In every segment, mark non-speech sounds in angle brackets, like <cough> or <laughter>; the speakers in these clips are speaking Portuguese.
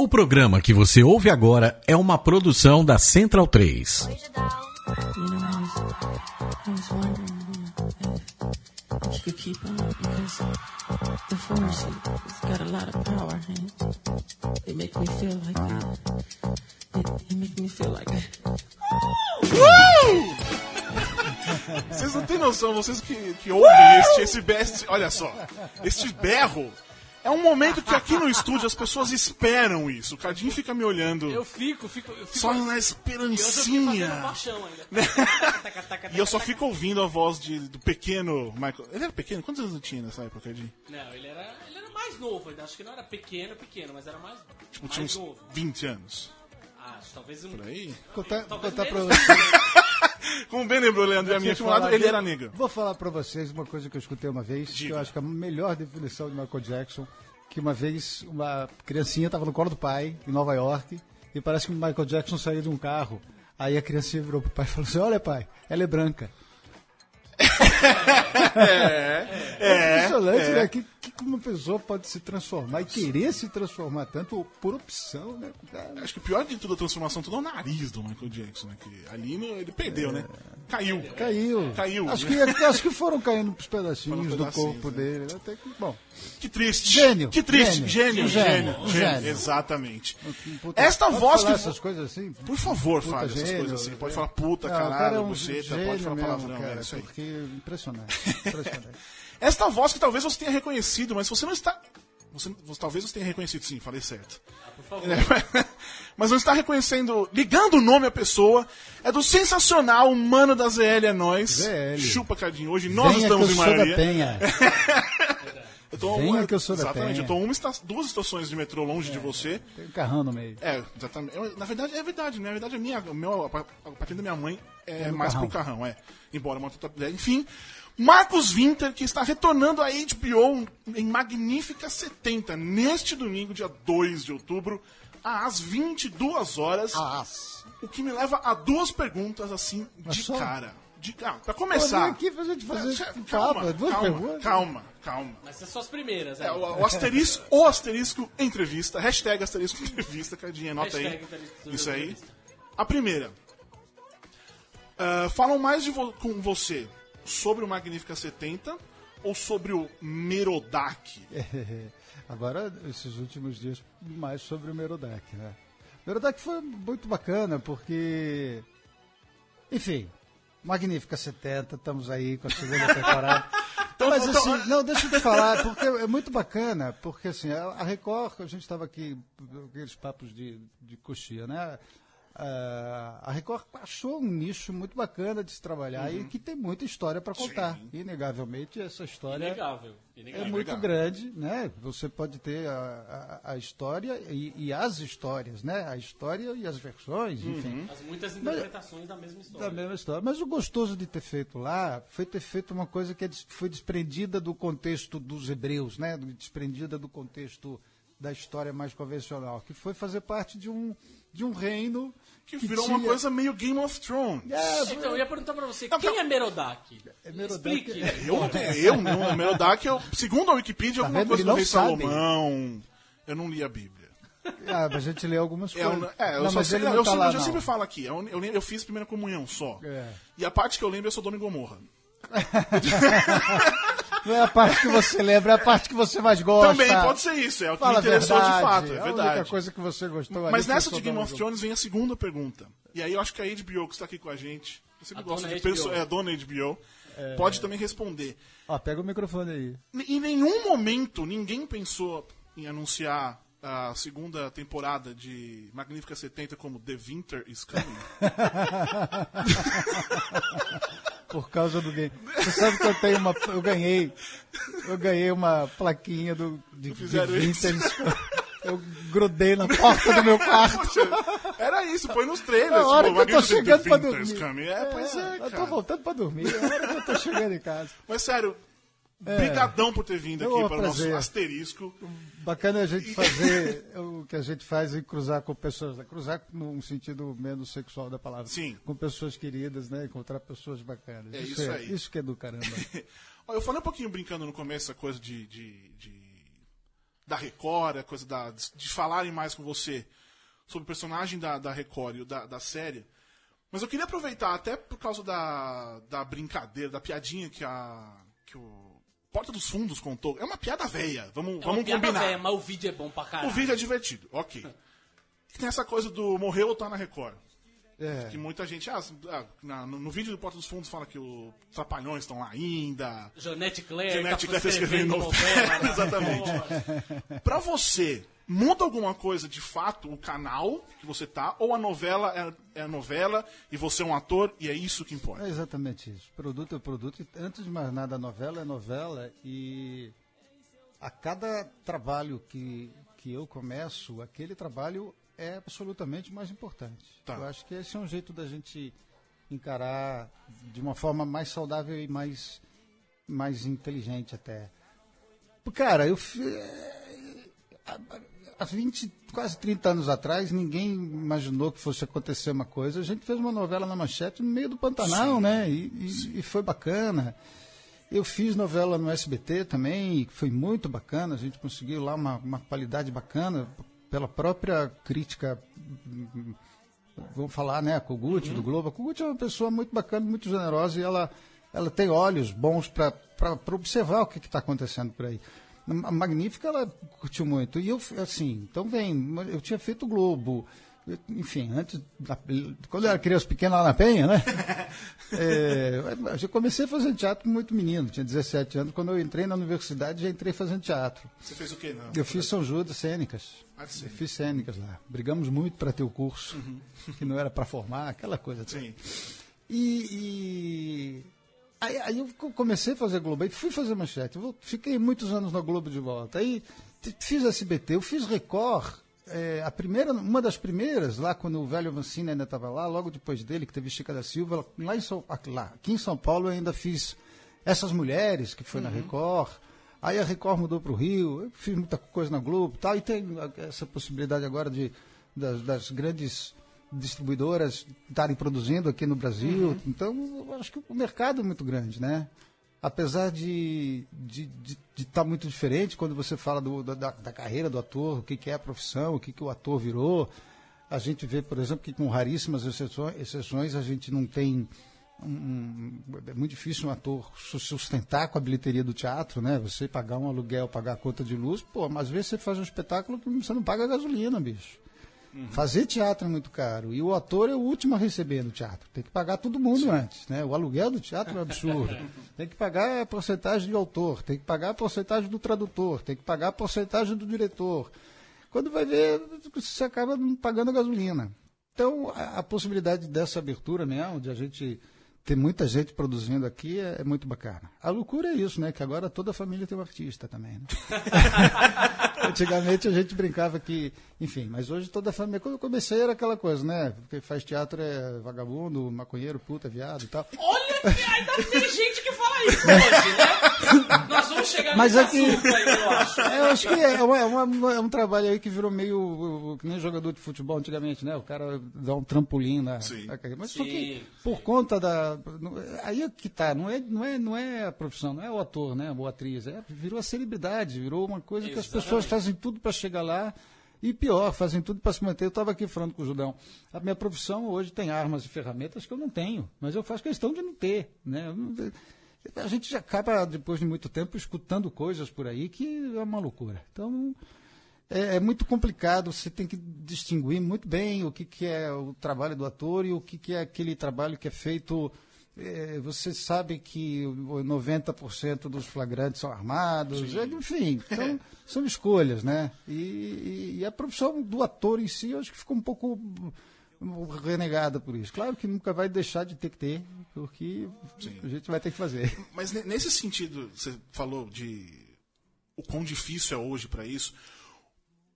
O programa que você ouve agora é uma produção da Central 3. You know, I was, I was wondering if, if you could keep on because the force it's got a lot of power and it makes me feel like it, it, it makes me feel like Vocês não têm noção, vocês que, que ouvem este, esse best. Olha só, este berro. É um momento que aqui no estúdio as pessoas esperam isso. O Cadinho fica me olhando Eu fico, fico. Eu fico só na eu esperancinha. paixão ainda. E eu só fico ouvindo a voz de, do pequeno Michael. Ele era pequeno? Quantos anos ele tinha nessa época, Cadinho? Não, ele era, ele era mais novo ainda. Acho que não era pequeno, pequeno, mas era mais, Tipo, mais tinha uns novo. 20 anos. Ah, acho, talvez um. Por aí. Contar, Talvez contar pra vocês. <laughs> Como bem lembrou Leandro e a minha, um lado, ele era negro. Vou falar pra vocês uma coisa que eu escutei uma vez, que Diga. eu acho que é a melhor definição de Michael Jackson, que uma vez uma criancinha estava no colo do pai, em Nova York, e parece que o Michael Jackson saiu de um carro. Aí a criancinha virou pro pai e falou assim, olha pai, ela é branca. É, impressionante, é. né? Que, que uma pessoa pode se transformar e querer se transformar tanto por opção, né? Cara, Acho que o pior de tudo a transformação tudo é o nariz do Michael Jackson, né? Que ali no- ele perdeu, né? Caiu. Caiu. Caiu. Acho que, acho que foram caindo os pedacinhos do corpo né? dele. Até que, bom. Que triste. Gênio, Que triste. Gênio, gênio, gênio, gênio, gênio. Exatamente. Puta, Esta voz que- essas coisas assim? Por favor, Puta, Fábio, essas coisas assim. Pode é. falar puta, caralho, é um buceta, pode falar palavrão, cara, é isso aí. Porque impressionante. impressionante. <laughs> Esta voz que talvez você tenha reconhecido, mas você não está. Você, você- talvez você tenha reconhecido, sim, falei certo. Por favor. <laughs> Mas não está reconhecendo, ligando o nome à pessoa, é do sensacional Mano da ZL é nós. ZL. Chupa, Cadinho. Hoje nós Venha estamos que em eu sou da maioria. Penha. <laughs> Eu tô Venha uma- que eu sou da Exatamente, Penha. eu tô uma duas estações de metrô longe de você. Tem um carrão no meio. É, exatamente. Eu- Na verdade, é verdade, né? Na verdade, a minha, meu, a partir da minha mãe é, no mais carrão. pro carrão, é. Embora uma outra- Enfim, Marcos Winter, que está retornando à HBO em Magnífica 70, neste domingo, dia 2 de outubro, às 22 horas. O que me leva a duas perguntas, assim, de só? cara. De, ah, pra começar. vem aqui pra gente fazer calma, calma, perguntas. calma, calma. Mas são só as primeiras, É, é. o, o asterisco, o asterisco entrevista, hashtag asterisco entrevista, Cadinha, anota aí. Isso aí. A primeira. Ah, falam mais vo- com você sobre o Magnífica 70 ou sobre o Merodach? <laughs> Agora, esses últimos dias, mais sobre o Merodach, né? Merodach foi muito bacana, porque... Enfim, Magnífica 70, estamos aí com a segunda <laughs> temporada. Mas então, assim, não, deixa eu te falar, porque é muito bacana, porque assim, a a Record, a gente estava aqui, aqueles papos de, de coxia, né? Ah, a Record achou um nicho muito bacana de se trabalhar e que tem muita história para contar. Inegavelmente, essa história Inegável. é Inegável. muito legal. grande, né? Você pode ter a, a, a história e, e as histórias, né? A história e as versões, enfim, As muitas interpretações da mesma história. da mesma história. Mas o gostoso de ter feito lá foi ter feito uma coisa que é foi desprendida do contexto dos hebreus, né? Desprendida do contexto da história mais convencional, que foi fazer parte de um de um reino Que virou uma tinha- coisa meio Game of Thrones. É, Então, eu ia perguntar pra você, Não, quem é Merodach? Merodach Explique. é- Eu, eu, não, Merodach, eu, segundo a Wikipedia, Tá alguma vendo? coisa do não Rei sabe. Salomão. Eu não li a Bíblia. Ah, mas a gente lê algumas Eu, coisas. é, eu, não, só sei, não eu, tá sempre, lá, eu não. sempre falo aqui, eu, eu, lembro- eu fiz primeira comunhão só. É. E a parte que eu lembro é Sodoma e Gomorra. <laughs> Não é a parte que você lembra, é a parte que você mais gosta. Também pode ser isso, é o que Fala me interessou a verdade, de fato, é A verdade. única coisa que você gostou Mas nessa de Game of Thrones vem a segunda pergunta. E aí eu acho que a HBO que está aqui com a gente, eu sempre A gosto dona de pessoa, é a dona HBO, pode também responder. Ó, pega o microfone aí. Em nenhum momento ninguém pensou em anunciar a segunda temporada de Magnífica 70 como The Winter is Coming. <laughs> Por causa do game. Você sabe que eu tenho uma. Eu ganhei. Eu ganhei uma plaquinha do, de, de. Vintage. Eu grudei na porta do meu quarto. Era isso, põe nos trailers. É hora tipo, que eu tô chegando pra dormir. Coming. É, pois é, Eu tô cara. voltando pra dormir. É hora que eu tô chegando em casa. Mas sério, brigadão por ter vindo É aqui um para o nosso prazer. asterisco. Bacana a gente fazer <laughs> o que a gente faz em cruzar com pessoas, né? cruzar num sentido menos sexual da palavra. Sim. Com pessoas queridas, né? Encontrar pessoas bacanas. É isso aí. Isso que é do caramba. <laughs> Ó, Eu falei um pouquinho brincando no começo essa coisa de, de, de- da Record, a coisa da, de falarem mais com você sobre o personagem da, da Record e da, da série. Mas eu queria aproveitar, até por causa da, da brincadeira, da piadinha que, a, que o Porta dos Fundos contou. É uma piada velha, vamos, É uma vamos piada combinar. velha, mas o vídeo é bom pra caralho. O vídeo é divertido, ok. <laughs> Tem essa coisa do morreu ou tá na Record. É. Que muita gente. Ah, ah, no, no vídeo do Porta dos Fundos fala que os Trapalhões estão lá ainda. Janete Claire, Janete tá Claire escrevendo novela. <laughs> Exatamente. Pra você, muda alguma coisa de fato o canal que você tá? Ou a novela é, é a novela e você é um ator e é isso que importa? É exatamente isso. Produto é produto. E, antes de mais nada, a novela é novela. E a cada trabalho que, que eu começo, aquele trabalho é absolutamente mais importante. Tá. Eu acho que esse é um jeito da gente encarar de uma forma mais saudável e mais, mais inteligente até. Cara, eu. fi- há 20, quase 30 anos atrás, ninguém imaginou que fosse acontecer uma coisa. A gente fez uma novela na manchete no meio do Pantanal, né? E, e- e foi bacana. Eu fiz novela no SBT também, foi muito bacana. A gente conseguiu lá uma, uma qualidade bacana pela própria crítica. Vamos falar, né? A Kogut do Globo. A Kogut é uma pessoa muito bacana, muito generosa e ela, ela tem olhos bons para observar o que está acontecendo por aí. A Magnífica, ela curtiu muito. E eu, assim, então vem, eu tinha feito o Globo. Enfim, antes, quando eu era criança pequena lá na Penha, né? <laughs> É, eu já comecei fazendo teatro muito menino, tinha 17 anos. Quando eu entrei na universidade, já entrei fazendo teatro. Você fez o quê? Não? Eu fiz São Judas Cênicas. Ah, sim. Eu fiz cênicas lá. Brigamos muito para ter o curso, que não era para formar, aquela coisa. Sim. E, e aí, aí eu co- comecei a fazer Globo, aí fui fazer manchete. Eu fiquei muitos anos na Globo de volta. Aí fiz SBT, eu fiz Record. É, a primeira, uma das primeiras, lá quando o velho Vancini ainda estava lá, logo depois dele, que teve Chica da Silva, lá em São, aqui- lá, aqui em São Paulo eu ainda fiz Essas Mulheres, que foi na Record. Aí a Record mudou para o Rio, eu fiz muita coisa na Globo e tal, e tem essa possibilidade agora de, das, das grandes distribuidoras estarem produzindo aqui no Brasil. Então, eu acho que o mercado é muito grande, né? Apesar de estar de, de, de tá muito diferente quando você fala do, da, da- carreira do ator, o que, que é a profissão, o que, que o ator virou. A gente vê, por exemplo, que com raríssimas exceções, exceções a gente não tem. um- é muito difícil um ator su- sustentar com a bilheteria do teatro, né? Você pagar um aluguel, pagar a conta de luz, pô, mas às vezes você faz um espetáculo que você não paga gasolina, bicho. Fazer teatro é muito caro. E o ator é o último a receber no teatro. Tem que pagar todo mundo antes. Né? O aluguel do teatro é absurdo. <laughs> tem que pagar a porcentagem do autor, tem que pagar a porcentagem do tradutor, tem que pagar a porcentagem do diretor. Quando vai ver, você acaba pagando a gasolina. Então, a, a possibilidade dessa abertura mesmo, de a gente ter muita gente produzindo aqui, é, é muito bacana. A loucura é isso, né? Que agora toda família tem um artista também. Né? <laughs> Antigamente a gente brincava que, enfim, mas hoje toda a família. Quando eu comecei era aquela coisa, né? Porque faz teatro é vagabundo, maconheiro, puta, viado e tal. Olha, que ainda tem gente que fala isso <laughs> hoje, né? Nós vamos chegar Mas nesse aqui- aí, eu acho. É, Eu acho que é, uma- é uma- é um trabalho aí que virou meio que nem jogador de futebol antigamente, né? O cara dá um trampolim na, Sim. na carreira. Mas só que Sim, por conta da. Aí é que tá, não é, não, é, não é a profissão, não é o ator, né? Ou a atriz. É, virou a celebridade, virou uma coisa que as Exatamente. pessoas fazem tudo para chegar lá. E pior, fazem tudo para se manter. Eu estava aqui falando com o Judão. A minha profissão hoje tem armas e ferramentas que eu não tenho, mas eu faço questão de não ter. Né? Eu não- A gente já acaba, depois de muito tempo, escutando coisas por aí que é uma loucura. Então, é, é muito complicado. Você tem que distinguir muito bem o que, que é o trabalho do ator e o que, que é aquele trabalho que é feito. é, você sabe que o 90% dos flagrantes são armados, é, enfim, então são escolhas, né? E, e- e a profissão do ator em si, eu acho que ficou um pouco renegada por isso. Claro que nunca vai deixar de ter que ter, porque a gente vai ter que fazer. Mas ne- nesse sentido, você falou de o quão difícil é hoje para isso.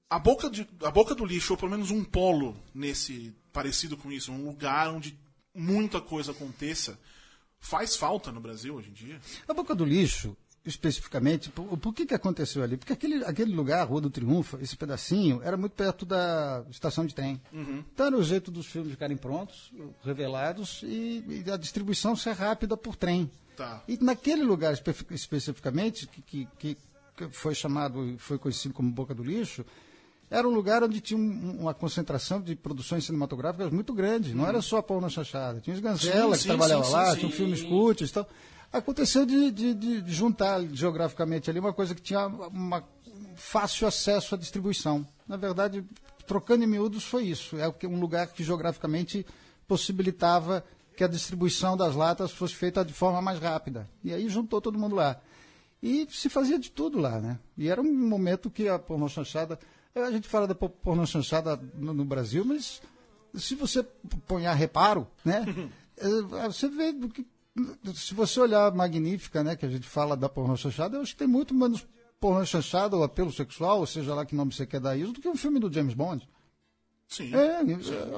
A boca, de, a boca do lixo, ou pelo menos um polo nesse parecido com isso, um lugar onde muita coisa aconteça, faz falta no Brasil hoje em dia? A Boca do Lixo, especificamente, por, por que, que aconteceu ali? Porque aquele, aquele lugar, Rua do Triunfo, esse pedacinho, era muito perto da estação de trem. Então era o jeito dos filmes ficarem prontos, revelados, e, e a distribuição ser rápida por trem. Tá. E naquele lugar espe- especificamente, que, que, que que foi chamado, foi conhecido como Boca do Lixo, era um lugar onde tinha um- uma concentração de produções cinematográficas muito grande. Não era só a Paula Chachada. Tinha os Ganzella, Sim, que sim, trabalhava sim, lá, tinha um sim. filme Escute e tal. Aconteceu de, de- de- juntar geograficamente ali uma coisa que tinha uma fácil acesso à distribuição. Na verdade, trocando em miúdos foi isso. É um lugar que geograficamente possibilitava que a distribuição das latas fosse feita de forma mais rápida. E aí juntou todo mundo lá. E se fazia de tudo lá, né? E era um momento que a pornô chanchada... A gente fala da po- pornô chanchada no, no Brasil, mas se você põe a reparo, né? <laughs> eh, você vê do que... Se você olhar Magnífica, né, que a gente fala da pornô chanchada, eu acho que tem muito menos pornô chanchada ou apelo sexual, ou seja lá que nome você quer dar isso, do que um filme do James Bond. Sim. É,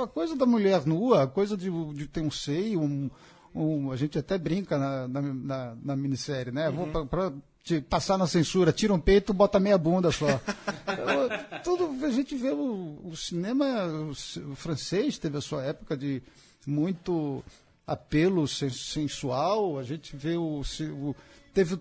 a coisa da mulher nua, a coisa de, de ter um seio, um, um- a gente até brinca na, na, na, na minissérie, né? Vou pra, pra te passar na censura, tira um peito, bota meia bunda só. <laughs> Eu- Tudo, a gente vê o, o cinema o o francês teve a sua época de muito apelo sen- sensual, a gente vê o, o teve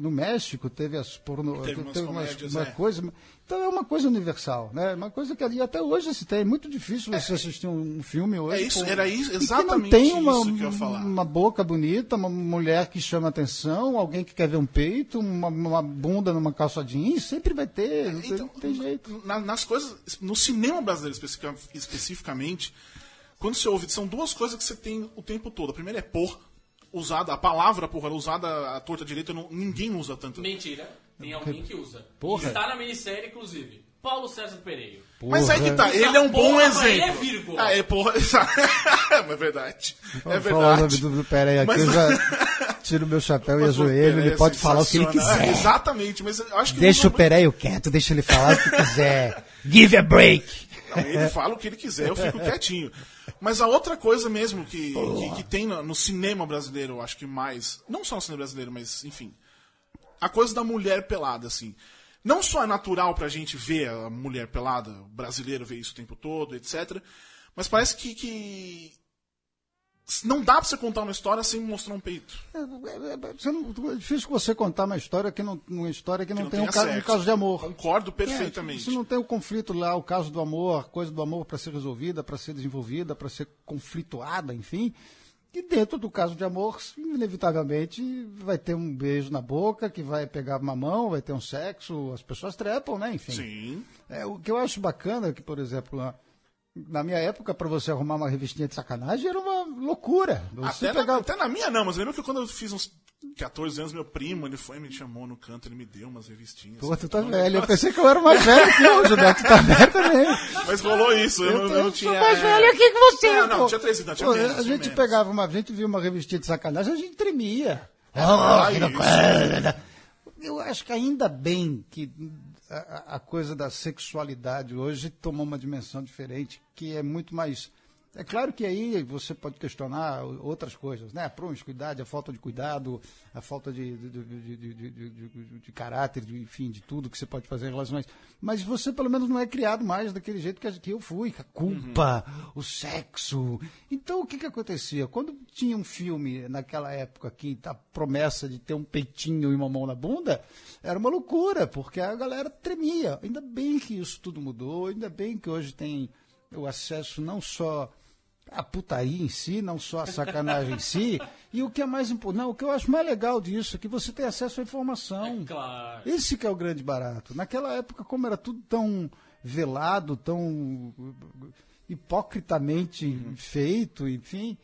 no México teve as porno, Teve umas- comédias, uma é. coisa então é uma coisa universal né uma coisa que ali até hoje se tem é muito difícil você assistir um, filme hoje É isso, pô, era isso- e que não exatamente tem uma, isso que eu ia falar. uma boca bonita uma mulher que chama atenção alguém que quer ver um peito uma, uma bunda numa calça jeans sempre vai ter tem, Então, não tem jeito na- nas coisas, no cinema brasileiro especifica- especificamente, quando você ouve, são duas coisas que você tem o tempo todo. A primeira é porra, usada, a palavra porra, é usada à torta direita, não- ninguém usa tanto. Mentira, tem alguém que usa. Porra. Está na minissérie, inclusive. Paulo César Pereira. Mas aí que tá, ele é um bom porra, ele exemplo. é vírgula. Ah, é porra. <laughs> é verdade. É Vamos falar o nome verdade. do, do Peraí aqui, Mas- eu já <laughs> tiro meu chapéu e Mas o ajoelho, ele é pode falar o que ele quiser. Exatamente, mas eu acho que Deixa o Pereio quieto, deixa ele falar o que quiser. Give a break. Não, ele fala o que ele quiser, eu fico quietinho. Mas a outra coisa mesmo que, que, que tem no, no cinema brasileiro, eu acho que mais. Não só no cinema brasileiro, mas enfim. A coisa da mulher pelada, assim. Não só é natural pra gente ver a mulher pelada, o brasileiro vê isso o tempo todo, etc. Mas parece que. que não dá pra você contar uma história sem mostrar um peito. É, é, é, é difícil você contar uma história que não, uma história que não, não tem um caso, um caso de amor. Concordo É, perfeitamente. se não tem o conflito lá, o caso do amor, a coisa do amor para ser resolvida, para ser desenvolvida, para ser conflituada, enfim. E dentro do caso de amor, inevitavelmente, vai ter um beijo na boca, que vai pegar uma mão, vai ter um sexo, as pessoas trepam, né? Enfim. Sim. É, o que eu acho bacana é que, por exemplo, na, na minha época, para você arrumar uma revistinha de sacanagem, era uma loucura. Você Até, na, pegava- até na minha não, mas eu lembro que quando eu fiz uns 14 anos, meu primo, ele foi, me chamou no canto, ele me deu umas revistinhas. Pô, tu tá Então, velho. Eu pensei que eu era mais velho que o Gilberto. Tu tá velho também. Mas rolou isso, eu, não- eu não sou tinha... mais velho aqui que você, Não, não, tinha 13 anos, tinha Pô, menos, A gente menos. pegava uma... A gente via uma revistinha de sacanagem, a gente tremia. Ah, não- isso. Eu acho que ainda bem que a, coisa da sexualidade hoje tomou uma dimensão diferente, que é muito mais... É claro que aí você pode questionar outras coisas, né? A promiscuidade, a falta de cuidado, a falta de, de, de, de, caráter, de, enfim, de tudo que você pode fazer em relações. Mas você, pelo menos, não é criado mais daquele jeito que, eu fui, a culpa, o sexo. Então, o que, que acontecia? Quando tinha um filme naquela época que a promessa de ter um peitinho e uma mão na bunda, era uma loucura, porque a galera tremia. Ainda bem que isso tudo mudou, ainda bem que hoje tem o acesso não só a putaria em si, não só a sacanagem em si. E o que é mais importante, o que eu acho mais legal disso é que você tem acesso à informação. Claro. Esse que é o grande barato. Naquela época, como era tudo tão velado, tão hipocritamente feito, enfim,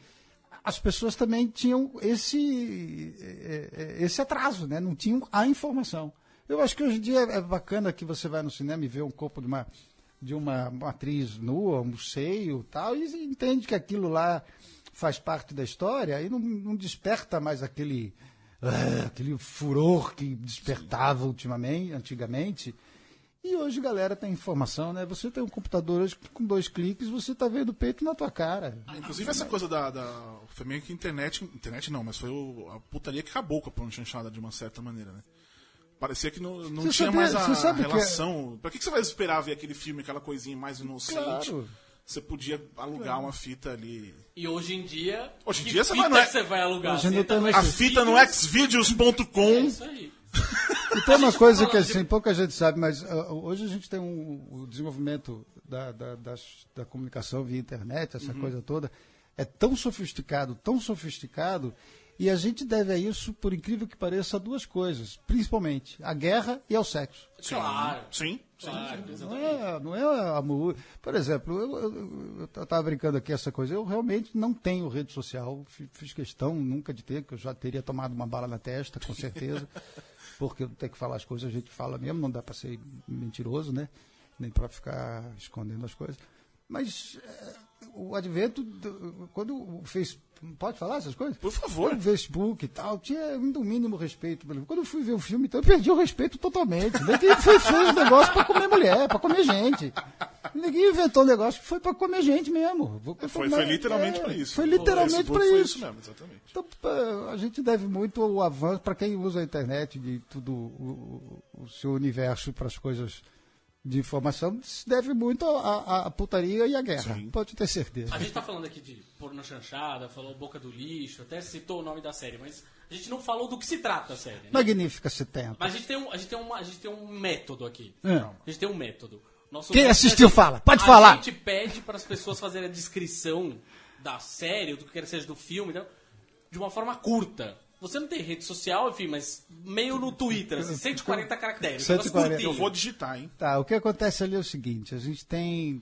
as pessoas também tinham esse, eh, eh, esse atraso, né? não tinham a informação. Eu acho que hoje em dia é bacana que você vai no cinema e vê um corpo de uma, de uma, atriz nua, um seio tal, e entende que aquilo lá faz parte da história e não, não desperta mais aquele, ah, aquele furor que despertava ultimamente, antigamente. E hoje, galera, tem informação, né? Você tem um computador hoje com dois cliques, você tá vendo o peito na tua cara. Inclusive essa coisa da, da. Foi meio que internet. Internet não, mas foi o- a putaria que acabou com a porno chanchada de uma certa maneira, né? Parecia que não, não Você tinha sabia- mais a você sabe que é- relação. Pra que, que você vai esperar ver aquele filme, aquela coisinha mais inocente? Claro. Você podia alugar uma fita ali. E hoje em dia. Hoje em que dia você fita vai no- que você vai alugar? Hoje Você não mais- A fita no É xvideos.com. isso aí. <laughs> E tem uma coisa tá que assim, pouca gente sabe, mas ah, hoje a gente tem um, o desenvolvimento da, da, das- da comunicação via internet, essa Uhum. coisa toda, é tão sofisticado, tão sofisticado, e a gente deve a isso, por incrível que pareça, a duas coisas, principalmente a guerra e ao sexo. Claro. Sim, sim. Claro, Não é, não é amor. Por exemplo, eu estava brincando aqui essa coisa. Eu realmente não tenho rede social. fi- Fiz questão nunca de ter, que eu já teria tomado uma bala na testa, com certeza. <laughs> porque eu tenho que falar as coisas, a gente fala mesmo, não dá para ser mentiroso, né? Nem para ficar escondendo as coisas. Mas é, o advento, do- quando o Facebook. Pode falar essas coisas? Por favor. O Facebook e tal, tinha ainda um mínimo respeito. Quando eu fui ver o filme, então eu perdi o respeito totalmente. Ninguém foi, fez negócio pra comer mulher, pra comer gente. Ninguém inventou um negócio que foi pra comer gente mesmo. Vou- Foi, mas- foi literalmente é, pra isso. Foi literalmente Facebook pra foi isso. mesmo, exatamente. Então, a gente deve muito ao avanço, para quem usa a internet, de tudo, o, o- o seu universo para as coisas de informação, se deve muito à- putaria e à guerra. Sim. Pode ter certeza. A gente tá falando aqui de porno chanchada, falou boca do lixo, até citou o nome da série, mas a gente não falou do que se trata a série. Né? Magnífica 70. Mas a gente tem um, a gente tem uma, a gente tem um método aqui. É. A gente tem um método. Nosso Quem método assistiu é assim, fala. Pode a falar. gente pede para as pessoas fazerem a descrição da série, do que quer que seja do filme, então, de uma forma curta. Você não tem rede social, enfim, mas meio no Twitter, assim, 140 caracteres. um negócio 140. curtinho. Eu vou digitar, hein? Tá, o que acontece ali é o seguinte, a gente tem...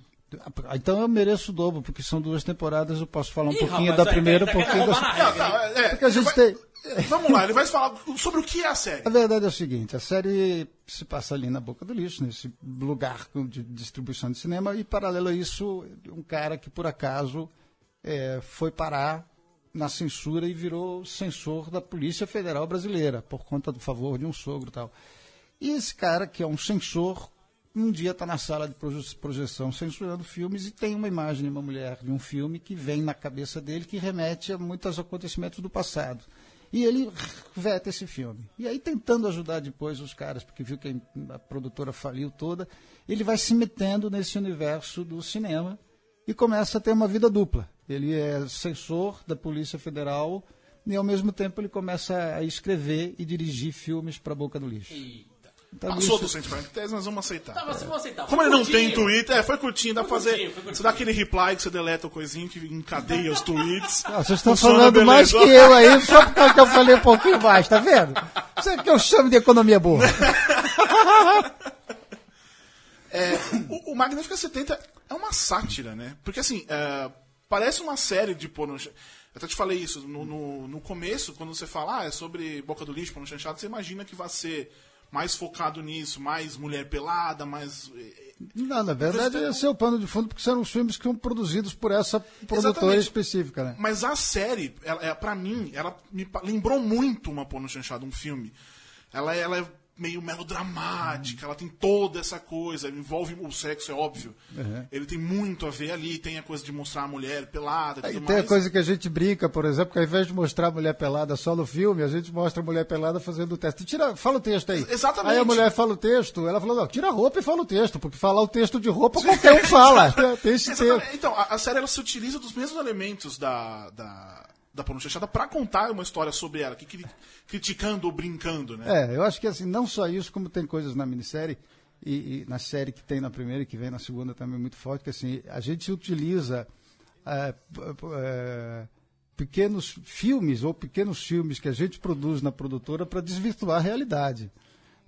Então eu mereço o dobro, porque são duas temporadas, eu posso falar um Ih, pouquinho rapaz, da primeira, um tá pouquinho da... Tá, é, Porque a gente vai- tem... Vamos lá, ele vai falar sobre o que é a série. A verdade é o seguinte, a série se passa ali na boca do lixo, nesse lugar de distribuição de cinema, e paralelo a isso, um cara que por acaso eh, foi parar na censura e virou censor da Polícia Federal Brasileira, por conta do favor de um sogro e tal. E esse cara, que é um censor, um dia está na sala de proje- projeção censurando filmes e tem uma imagem de uma mulher de um filme que vem na cabeça dele que remete a muitos acontecimentos do passado. E ele veta esse filme. E aí, tentando ajudar depois os caras, porque viu que a produtora faliu toda, ele vai se metendo nesse universo do cinema e começa a ter uma vida dupla. Ele é censor da Polícia Federal e, ao mesmo tempo, ele começa a escrever e dirigir filmes para a boca do lixo. Eita. Então, Passou isso- dos 140 caracteres, mas vamos aceitar. Tá, mas você aceitar. Como foi ele não tem. Twitter, é, foi curtinho, dá pra fazer. curtinho, curtinho. Você dá aquele reply que você deleta o coisinho que encadeia os tweets. Ah, vocês estão falando mais que eu aí, só por causa que eu falei um pouquinho mais, tá vendo? Isso é que eu chamo de economia boa. <laughs> É, o, o Magnífica 70 é uma sátira, né? Porque assim, é, parece uma série de porno. Eu até te falei isso, no, no, no começo, quando você fala, ah, é sobre boca do lixo, porno chanchado, você imagina que vai ser mais focado nisso, mais mulher pelada, mais. é, Não, na verdade, esse é o pano de fundo, porque são os filmes que são produzidos por essa produtora Exatamente. específica, né? Mas a série, ela, é, pra mim, ela me lembrou muito uma porno chanchada, um filme. Ela, ela é meio melodramática, ela tem toda essa coisa, envolve o sexo, é óbvio. Ele tem muito a ver ali, tem a coisa de mostrar a mulher pelada e Aí tudo tem a mais. coisa que a gente brinca, por exemplo, que ao invés de mostrar a mulher pelada só no filme, a gente mostra a mulher pelada fazendo o teste. Tira, fala o texto aí. Exatamente. Aí a mulher fala o texto, ela falou, não, tira a roupa e fala o texto, porque falar o texto de roupa qualquer um <laughs> fala. <laughs> Tem esse Exatamente. texto. Então, a, a série ela se utiliza dos mesmos elementos da, da, da porno chanchada pra contar uma história sobre ela, que, cri- criticando ou brincando, né? É, eu acho que assim, não só isso, como tem coisas na minissérie, e, e na série que tem na primeira e que vem na segunda também muito forte, que assim, a gente utiliza é, é, pequenos filmes ou pequenos filmes que a gente produz na produtora para desvirtuar a realidade.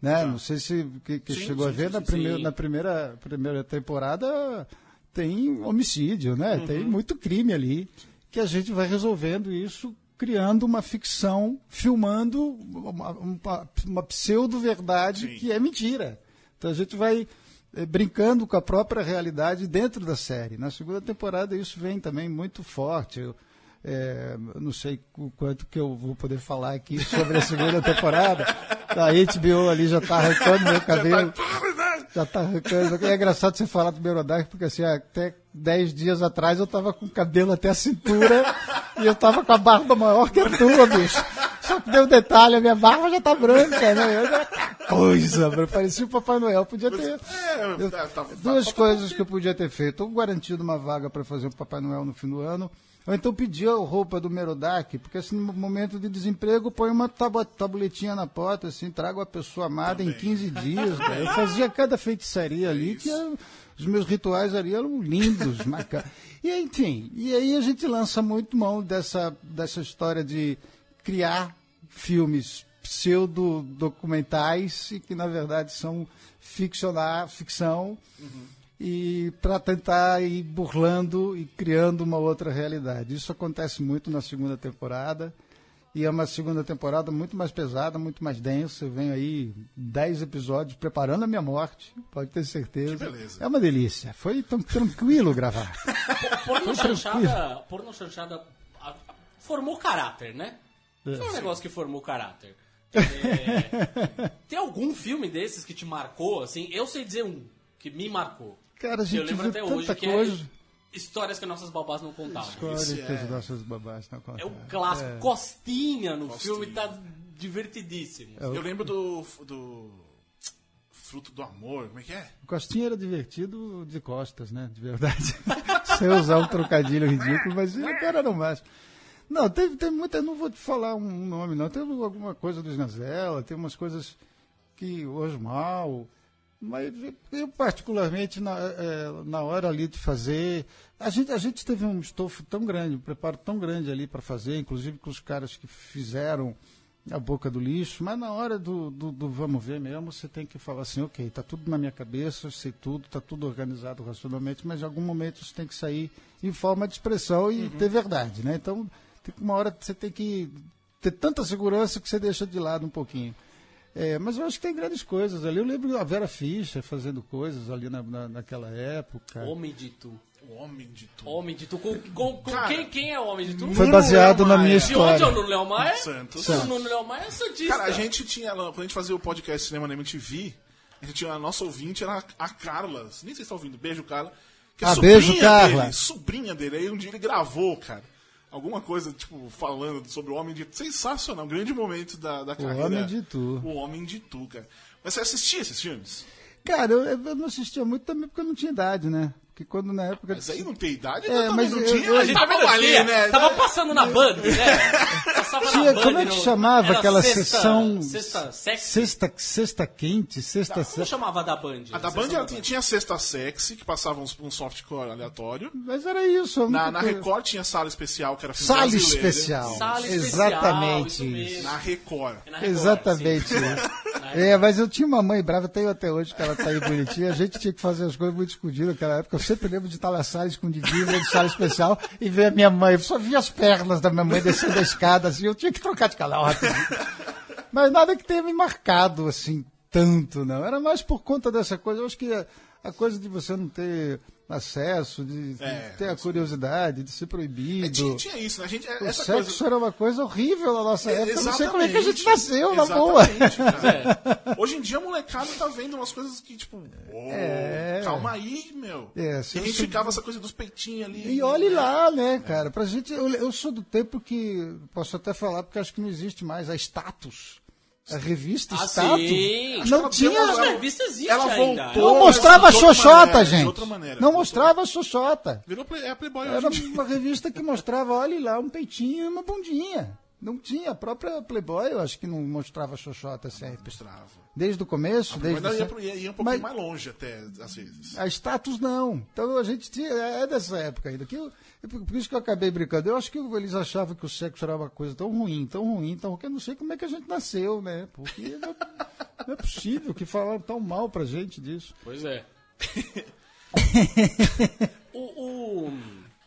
Né? Não sei se que, que Sim, chegou a sim, ver sim, na, sim. primeira, Sim. na primeira, primeira temporada tem homicídio, né? Tem muito crime ali que a gente vai resolvendo isso criando uma ficção, filmando uma, uma, uma pseudo-verdade que é mentira. Então a gente vai eh, brincando com a própria realidade dentro da série. Na segunda temporada isso vem também muito forte. Eu, eu não sei o quanto que eu vou poder falar aqui sobre a segunda temporada. <laughs> A HBO ali já está arrancando meu cabelo. Já tá arrancando. É engraçado você falar do Merodach, porque assim, até 10 dias atrás eu tava com o cabelo até a cintura e eu tava com a barba maior que a tua, bicho. Só que deu um detalhe, a minha barba já tá branca, né? Eu já- coisa, mano. parecia o Papai Noel. Podia ter. É, Eu- tá- tá- duas coisas que eu podia ter feito. Ou garantido uma vaga para fazer o Papai Noel no fim do ano, ou então pedir a roupa do Merodach, porque assim, no momento de desemprego, põe uma tabu- tabuletinha na porta, assim, trago a pessoa amada em 15 <laughs> dias. cara. Eu fazia cada feitiçaria ali, que eu- os meus rituais ali eram lindos, <laughs> macaros. E enfim, e aí a gente lança muito mão dessa, dessa história de criar filmes pseudo-documentais e que na verdade são ficcionar, ficção e para tentar ir burlando e criando uma outra realidade. Isso acontece muito na segunda temporada e é uma segunda temporada muito mais pesada, muito mais densa. Eu venho aí 10 episódios preparando a minha morte, pode ter certeza. Que beleza. É uma delícia. Foi tão tranquilo gravar. <laughs> Porno Foi chanchada, porno chanchada formou caráter, né? É, Foi um negócio que formou caráter. <laughs> É, tem algum filme desses que te marcou, assim? Eu sei dizer um que me marcou. Cara, a que eu gente lembro viu até tanta hoje, que coisa. é histórias que nossas babás não contavam. Histórias que é- as nossas babás não É contaram. o clássico. É. Costinha no Costinha. filme tá divertidíssimo. Eu lembro do, do Fruto do Amor, como é que é? O Costinha era divertido de costas, né? De verdade. <laughs> Sem usar um trocadilho ridículo, mas ele cara era o máximo. Não, teve, teve muita. Não vou te falar um nome, não. Teve alguma coisa do Snazella, tem umas coisas que hoje mal. Mas eu, particularmente, na, eh, na hora ali de fazer. A gente, a gente teve um estofo tão grande, um preparo tão grande ali para fazer, inclusive com os caras que fizeram a boca do lixo, mas na hora do, do, do vamos ver mesmo, você tem que falar assim, ok, está tudo na minha cabeça, eu sei tudo, está tudo organizado racionalmente, mas em algum momento isso tem que sair em forma de expressão e ter verdade, né? Então, tem que- uma hora você tem que ter tanta segurança que você deixa de lado um pouquinho. É, mas eu acho que tem grandes coisas ali. Eu lembro a Vera Fischer fazendo coisas ali na, na- naquela época. Homem de Tu. O Homem de Tudo. Homem de Tu. Com, com- com Cara, quem, quem é o Homem de Tu? Foi baseado na minha Maia. De onde história. é o Nuno Léo Maia? Santos. O Nuno Léo Maia é santista. Cara, a gente tinha, quando a gente fazia o podcast Cinema na MTV, a gente tinha a nossa ouvinte, era a Carla. Nem sei se está ouvindo. Beijo, Carla. Que é Ah, sobrinha beijo, Carla. Dele, sobrinha dele. Aí um dia ele gravou, cara. Alguma coisa, tipo, falando sobre o Homem de Tu. Sensacional. Um grande momento da, da carreira. Homem de Tu. O Homem de Tu, cara. Mas você assistia esses filmes? Cara, eu, eu não assistia muito também porque eu não tinha idade, né? Porque quando na época. Mas aí não tem idade, É, eu também mas não eu- tinha. eu- A Aí gente tava ali, né? Tava passando na Band, né? Passava Tinha- na Band. como é que chamava aquela sexta- sessão. Sexta sexy? Sexta, sexta quente, sexta. Como chamava a da Band? A da Band ela tinha, tinha a Sexta Sexy, que passava uns, um softcore aleatório. Mas era isso. a Na, na. Record tinha Sala Especial, que era filme Sala brasileiro. especial. Sala especial, Exatamente isso mesmo. Na Record. É na Record, Exatamente. <laughs> É, mas eu tinha uma mãe brava, tenho até hoje, que ela tá aí bonitinha. A gente tinha que fazer as coisas muito escondidas naquela época. Eu sempre lembro de estar na sala escondidinha, ver de sala <laughs> especial e ver a minha mãe. Eu só via as pernas da minha mãe descendo a escada, assim. Eu tinha que trocar de canal rapidinho. Mas nada que tenha me marcado, assim, tanto, não. Era mais por conta dessa coisa. Eu acho que a coisa de você não ter acesso, de, de É, ter a curiosidade, de ser proibido. É, tinha, tinha isso, né? A gente, O essa sexo coisa... era uma coisa horrível na nossa É, época. Eu não sei como é que a gente nasceu, na boa. <laughs> É. Hoje em dia a molecada tá vendo umas coisas que, tipo, "Ô, É. calma aí, meu. É, e se a gente sou- ficava essa coisa dos peitinhos ali. E olhe lá, né, cara? Pra gente, eu, eu sou do tempo que, posso até falar, porque acho que não existe mais, a Status. A revista Ah, Status. sim. Não ela tinha. Mas a revista existe Ela ainda. voltou. Não mostrava outra xoxota, gente. maneira. Não mostrava xoxota. Virou play, é Playboy Era hoje. uma revista que mostrava, olha lá, um peitinho e uma bundinha. Não tinha. A própria Playboy, eu acho que não mostrava xoxota sempre. Mostrava. Desde o começo, desde Mas ia, sempre. pro- ia, ia um pouquinho Mas- mais longe até, às vezes. A status não. Então a gente tinha, é dessa época ainda. Que eu- por por isso que eu acabei brincando. Eu acho que eles achavam que o sexo era uma coisa tão ruim, tão ruim, tão ruim, que eu não sei como é que a gente nasceu, né? Porque não, não é possível que falaram tão mal pra gente disso. Pois é. <laughs> o, o,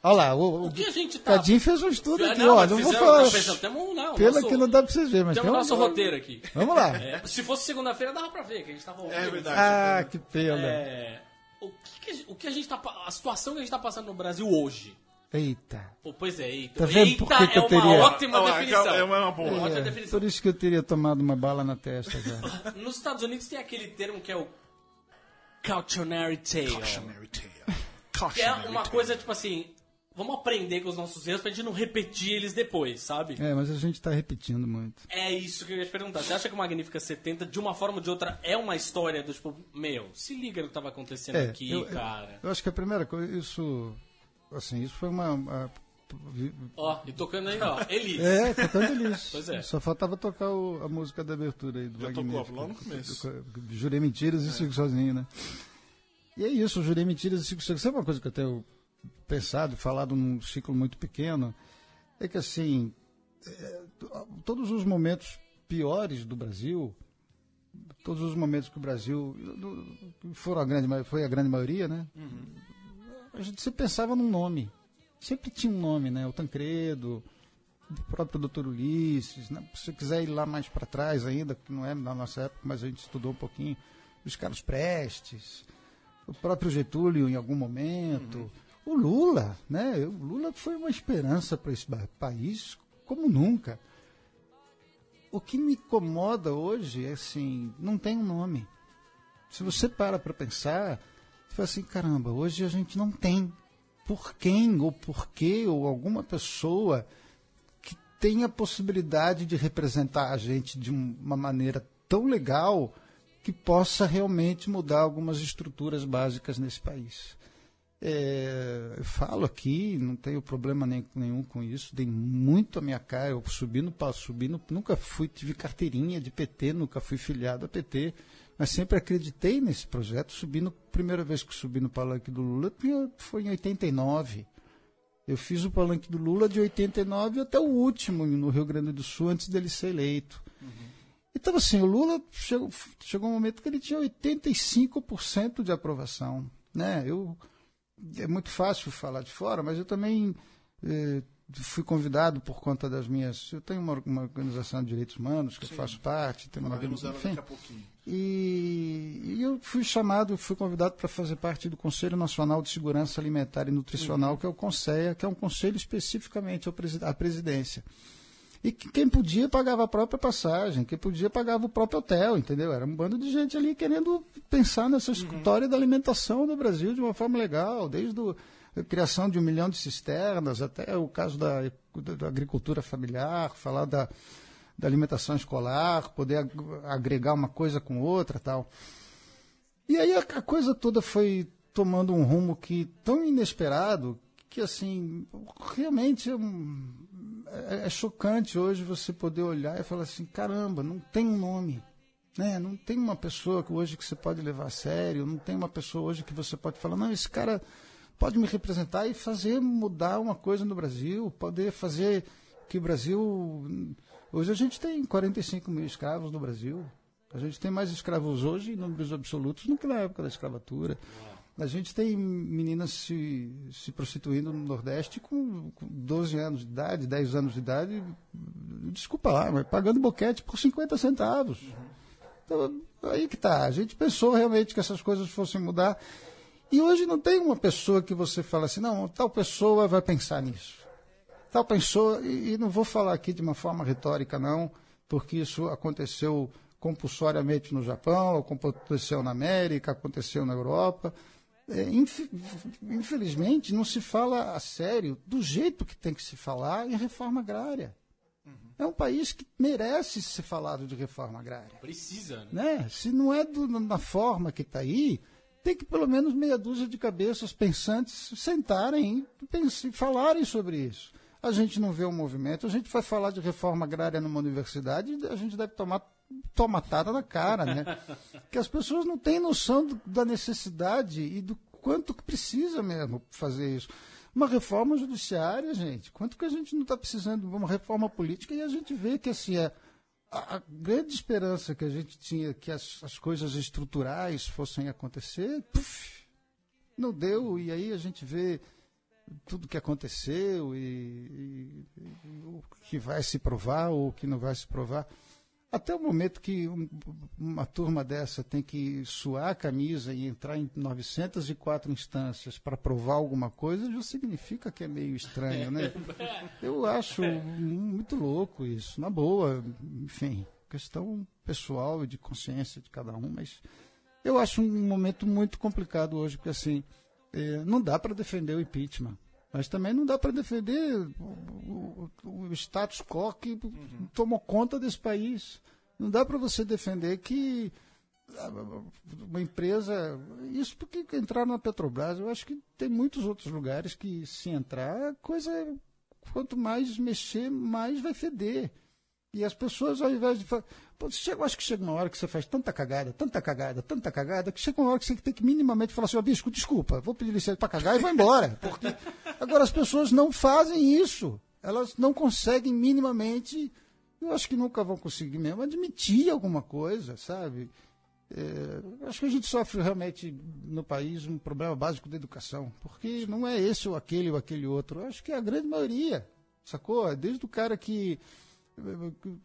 Olha lá, o, o que a gente tá... Cadinho fez um estudo Ah, aqui, não, ó. Não vou falar. pensando, temos, não, Pena nosso- que não dá pra vocês verem, mas Temos tem o um- nosso roteiro aqui. Vamos lá. É, se fosse segunda-feira, dava pra ver, que a gente tava... É verdade. Ah, que pena. É, o, que que a gente- o que a gente tá... A situação que a gente tá passando no Brasil hoje... Eita. Pô, pois é, eita. Tá vendo eita por que que é eu uma teria- ótima Ah, definição. é uma boa. Ótima É, definição. por isso que eu teria tomado uma bala na testa já. <laughs> Nos Estados Unidos tem aquele termo que é o cautionary tale. Cautionary tale. Que é Cautionary uma tale. coisa, tipo assim, vamos aprender com os nossos erros pra gente não repetir eles depois, sabe? É, mas a gente está repetindo muito. É isso que eu ia te perguntar. Você acha que o Magnífica 70, de uma forma ou de outra, é uma história do tipo, meu, se liga no que tava acontecendo É, aqui, eu- cara. Eu acho que a primeira coisa, isso. Assim, isso foi uma. uma- Ó, e tocando aí, ó, Elise. é, tocando Elis. <laughs> Pois é. Só faltava tocar o- a música da abertura aí do Já tocou, lá no começo. Eu- eu Jurei mentiras e sigo sozinho, né? E é isso, eu jurei mentiras e sigo sozinho. Sabe uma coisa que eu tenho pensado, falado num ciclo muito pequeno? É que assim, é, todos os momentos piores do Brasil, todos os momentos que o Brasil foram a grande, foi a grande maioria, né? A gente sempre pensava num nome. Sempre tinha um nome, né? O Tancredo, o próprio Dr. Ulisses, né? se você quiser ir lá mais para trás ainda, que não é na nossa época, mas a gente estudou um pouquinho, os Carlos Prestes, o próprio Getúlio em algum momento, o Lula, né? O Lula foi uma esperança para esse país como nunca. O que me incomoda hoje é assim, não tem um nome. Se você para para pensar, você fala assim, caramba, hoje a gente não tem por quem ou por quê ou alguma pessoa que tenha a possibilidade de representar a gente de um- uma maneira tão legal que possa realmente mudar algumas estruturas básicas nesse país. É, eu falo aqui, não tenho problema nem- nenhum com isso, dei muito a minha cara, eu subi no passo, subi no, nunca fui, tive carteirinha de PT, nunca fui filiado a PT, mas sempre acreditei nesse projeto, subi no, primeira vez que subi no palanque do Lula foi em 89. Eu fiz o palanque do Lula de 89 até o último no Rio Grande do Sul, antes dele ser eleito. Então, assim, o Lula chegou, chegou um momento que ele tinha 85% de aprovação. Né? Eu, é muito fácil falar de fora, mas eu também eh, fui convidado por conta das minhas. Eu tenho uma, uma organização de direitos humanos que eu faço parte, tenho uma enfim, daqui a pouquinho. e, e eu fui chamado, fui convidado para fazer parte do Conselho Nacional de Segurança Alimentar e Nutricional, que é o CONSEA, que é um conselho especificamente à presidência. E que quem podia pagava a própria passagem, quem podia pagava o próprio hotel, entendeu? Era um bando de gente ali querendo pensar nessa história da alimentação do Brasil de uma forma legal, desde a criação de um milhão de cisternas até o caso da, da- agricultura familiar, falar da, da alimentação escolar, poder ag- agregar uma coisa com outra tal. E aí a, a coisa toda foi tomando um rumo que tão inesperado que assim realmente é, um- é- é chocante hoje você poder olhar e falar assim caramba não tem um nome né não tem uma pessoa hoje que você pode levar a sério não tem uma pessoa hoje que você pode falar não esse cara pode me representar e fazer mudar uma coisa no Brasil poder fazer que o Brasil hoje a gente tem 45 mil escravos no Brasil a gente tem mais escravos hoje em números absolutos do que na época da escravatura. A gente tem meninas se, se prostituindo no Nordeste com, com 12 anos de idade, 10 anos de idade, desculpa lá, mas pagando boquete por 50 centavos. Então, aí que tá. A gente pensou realmente que essas coisas fossem mudar. E hoje não tem uma pessoa que você fala assim, não, tal pessoa vai pensar nisso. Tal pessoa, e, e não vou falar aqui de uma forma retórica, não, porque isso aconteceu compulsoriamente no Japão, aconteceu na América, aconteceu na Europa. É, inf- infelizmente, não se fala a sério do jeito que tem que se falar em reforma agrária. É um país que merece ser falado de reforma agrária Precisa, né? né? Se não é do, na forma que está aí, tem que pelo menos meia dúzia de cabeças pensantes sentarem e e falarem sobre isso. A gente não vê o movimento, a gente vai falar de reforma agrária numa universidade, a gente deve tomar tomatada na cara, né? <laughs> que as pessoas não têm noção do- da necessidade e do quanto que precisa mesmo fazer isso. Uma reforma judiciária, gente, quanto que a gente não está precisando de uma reforma política e a gente vê que assim é a, grande esperança que a gente tinha que as, as coisas estruturais fossem acontecer, puf, não deu, e aí a gente vê tudo que aconteceu e, e- e o que vai se provar ou o que não vai se provar. Até o momento que um- uma turma dessa tem que suar a camisa e entrar em 904 instâncias para provar alguma coisa, já significa que é meio estranho, né? <laughs> Eu acho muito louco isso, na boa, enfim, questão pessoal e de consciência de cada um, mas eu acho um momento muito complicado hoje, porque assim, eh, não dá para defender o impeachment. Mas também não dá para defender o, o, o, status quo que uhum. tomou conta desse país. Não dá para você defender que uma empresa. Isso porque entraram na Petrobras. Eu acho que tem muitos outros lugares que, se entrar, a coisa. Quanto mais mexer, mais vai feder. E as pessoas, ao invés de. Pô, chega, acho que chega uma hora que você faz tanta cagada, tanta cagada, tanta cagada, que chega uma hora que você tem que minimamente falar assim: ó, bicho, desculpa, vou pedir licença para cagar e vou embora. Porque agora as pessoas não fazem isso. Elas não conseguem minimamente. Eu acho que nunca vão conseguir mesmo admitir alguma coisa, sabe? É, acho que a gente sofre realmente no país um problema básico da educação, porque não é esse ou aquele ou aquele outro. Eu acho que é a grande maioria, sacou? Desde o cara que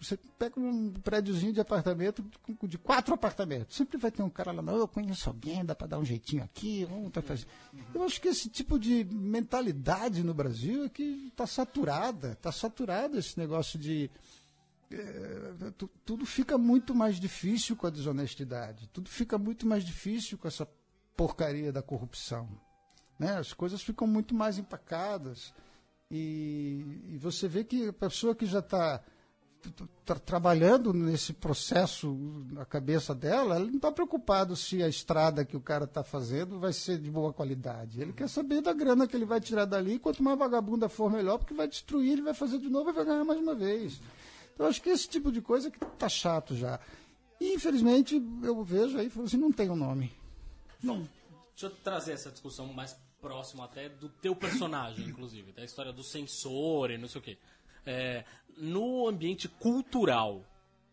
você pega um prédiozinho de apartamento, de quatro apartamentos. Sempre vai ter um cara lá, não, eu conheço alguém, dá para dar um jeitinho aqui, vamos tá fazendo. Eu acho que esse tipo de mentalidade no Brasil é que está saturada, está saturado esse negócio de. É, tudo fica muito mais difícil com a desonestidade, tudo fica muito mais difícil com essa porcaria da corrupção. Né? As coisas ficam muito mais empacadas. E, e você vê que a pessoa que já está tra trabalhando nesse processo na cabeça dela, ela não está preocupado se a estrada que o cara está fazendo vai ser de boa qualidade. Ele quer saber da grana que ele vai tirar dali, quanto mais vagabunda for, melhor, porque vai destruir, ele vai fazer de novo e vai ganhar mais uma vez. Então, acho que esse tipo de coisa que está chato já. E, infelizmente, eu vejo aí, assim, não tem um nome. Não. Deixa eu trazer essa discussão mais próximo até do teu personagem, inclusive, da história do sensor e não sei o quê. É, no ambiente cultural,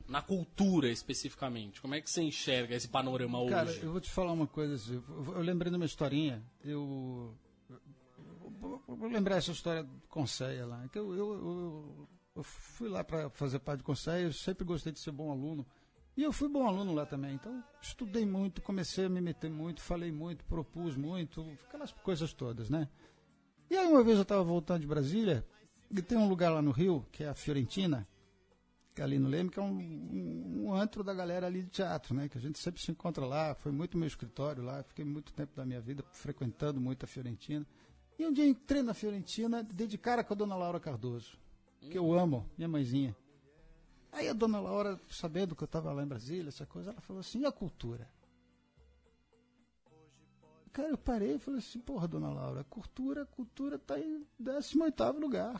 na cultura especificamente, como é que você enxerga esse panorama hoje? Cara, eu vou te falar uma coisa assim, eu lembrei de uma historinha, eu, vou lembrar essa história do Conceia lá, que eu, eu, eu, eu fui lá para fazer parte do Conceia, eu sempre gostei de ser bom aluno, e eu fui bom aluno lá também, então estudei muito, comecei a me meter muito, falei muito, propus muito, aquelas coisas todas, né? E aí uma vez eu estava voltando de Brasília, tem um lugar lá no Rio, que é a Fiorentina, que é ali no Leme, que é um, um, um, antro da galera ali de teatro, né? Que a gente sempre se encontra lá. Foi muito meu escritório lá. Fiquei muito tempo da minha vida frequentando muito a Fiorentina. E um dia entrei na Fiorentina, dei de cara com a dona Laura Cardoso, que eu amo, minha mãezinha. Aí a dona Laura, sabendo que eu estava lá em Brasília, essa coisa, ela falou assim: e a cultura? Cara, eu parei e falei assim: porra, dona Laura, a cultura, cultura está em 18 lugar.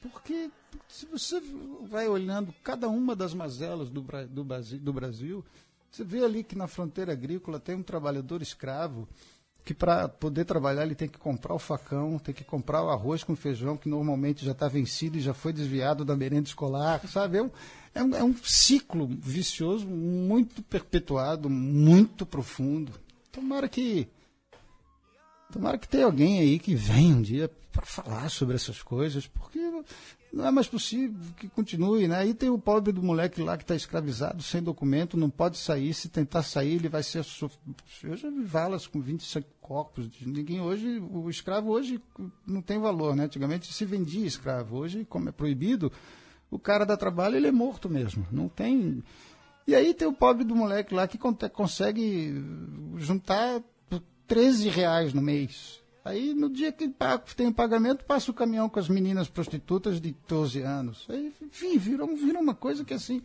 Porque se você vai olhando cada uma das mazelas do, do, do Brasil, você vê ali que na fronteira agrícola tem um trabalhador escravo que para poder trabalhar ele tem que comprar o facão, tem que comprar o arroz com feijão que normalmente já está vencido e já foi desviado da merenda escolar, sabe? É um, é um, é um ciclo vicioso muito perpetuado, muito profundo. Tomara que Tomara que tenha alguém aí que venha um dia para falar sobre essas coisas, porque não é mais possível que continue, né? Aí tem o pobre do moleque lá que está escravizado, sem documento, não pode sair. Se tentar sair, ele vai ser. Eu já vi valas com 25 corpos. Ninguém hoje. O escravo hoje não tem valor, né? Antigamente se vendia escravo. Hoje, como é proibido, o cara dá trabalho, ele é morto mesmo. Não tem. E aí tem o pobre do moleque lá que consegue juntar 13 reais no mês. Aí, no dia que tem o pagamento, passa o caminhão com as meninas prostitutas de 12 anos. Aí, enfim, virou, virou uma coisa que, assim,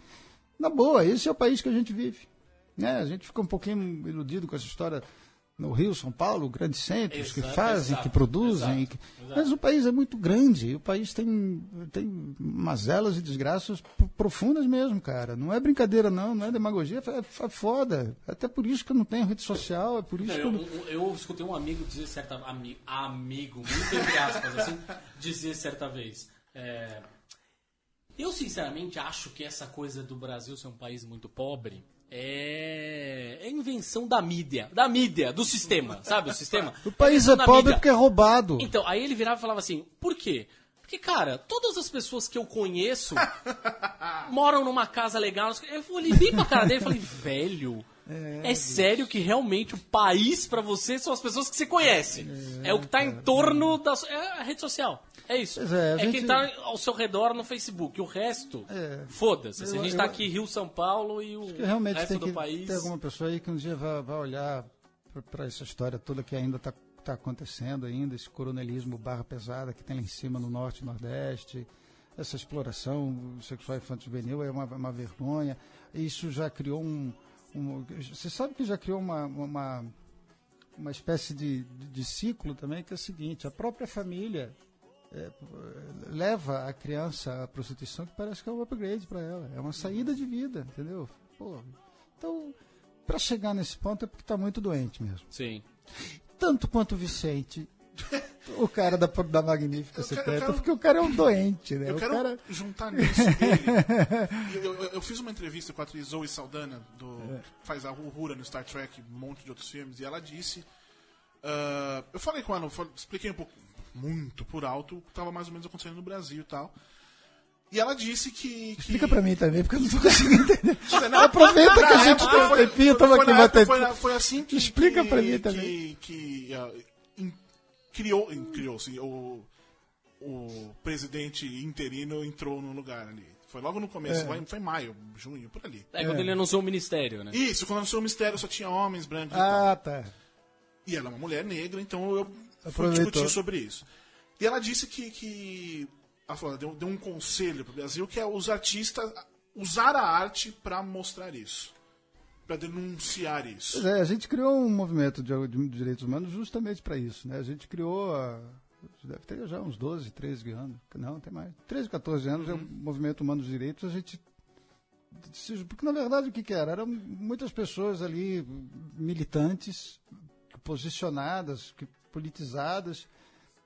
na boa, esse é o país que a gente vive. Né? A gente fica um pouquinho iludido com essa história no Rio, São Paulo, grandes centros exato, que fazem, exato, que produzem. Exato, Mas o país é muito grande, o país tem, tem mazelas e desgraças profundas mesmo, cara. Não é brincadeira, não, não é demagogia, é, é foda. Até por isso que eu não tenho rede social, é por isso não, que eu... Eu, eu escutei um amigo dizer certa... Ami, amigo, muito entre aspas, assim, dizer certa vez... É, eu, sinceramente, acho que essa coisa do Brasil ser um país muito pobre é, é invenção da mídia, da mídia, do sistema, sabe o sistema? <laughs> O país é, é pobre porque é roubado. Então, aí ele virava e falava assim, por quê? Porque, cara, todas as pessoas que eu conheço <laughs> moram numa casa legal. Eu olhei bem pra cara dele e falei, velho, é, é sério que realmente o país para você são as pessoas que você conhece. É, é o que tá em torno da. É a rede social. É isso. É, é gente... quem tá ao seu redor no Facebook. O resto, é. foda-se. A gente eu, tá aqui Rio, São Paulo e o realmente resto tem do que país. Tem alguma pessoa aí que um dia vai, vai olhar para essa história toda que ainda está está acontecendo ainda, esse coronelismo barra pesada que tem lá em cima no norte e nordeste, essa exploração sexual infantil juvenil é uma, uma vergonha. Isso já criou um, um, Você sabe que já criou uma, uma, uma espécie de, de, de ciclo também, que é o seguinte: a própria família é, leva a criança à prostituição, que parece que é um upgrade para ela, é uma saída de vida, entendeu? Pô, então, para chegar nesse ponto é porque está muito doente mesmo. Sim. Tanto quanto o Vicente, <laughs> o cara da, da Magnífica 70, porque o cara é um doente, né? Eu o quero cara... juntar nisso dele. <laughs> Eu, eu, eu fiz uma entrevista com a atriz Zoe Saldana, do, que faz a Uhura no Star Trek, um monte de outros filmes, e ela disse. ah, eu falei com ela, eu expliquei um pouco, muito por alto, o que estava mais ou menos acontecendo no Brasil e tal. E ela disse que. que... Explica pra mim também, porque eu não tô <laughs> conseguindo entender. Não, Aproveita que a gente tem um foi- tempinho, tamo aqui batendo. Foi, foi assim que. Explica que, pra mim que- também. Que, ah, in- criou, criou assim, o, o presidente interino entrou no lugar ali. Foi logo no começo, É. lá em- foi em maio, junho, por ali. É, quando ele anunciou o ministério, né? Isso, quando anunciou o mistério só tinha homens brancos e tal. Ah, tá. E ela é uma mulher negra, então eu fui Aproveitou. discutir sobre isso. E ela disse que. que ela falou, deu, deu um conselho pro Brasil que é os artistas usar a arte para mostrar isso. Para denunciar isso. É, a gente criou um movimento de, de direitos humanos justamente para isso. Né? A gente criou, há- deve ter já uns 12, 13 anos, não, tem mais, 13, 14 anos, é o Movimento Humano dos Direitos, a gente... Porque, na verdade, o que, que era? Eram muitas pessoas ali, militantes, posicionadas, politizadas,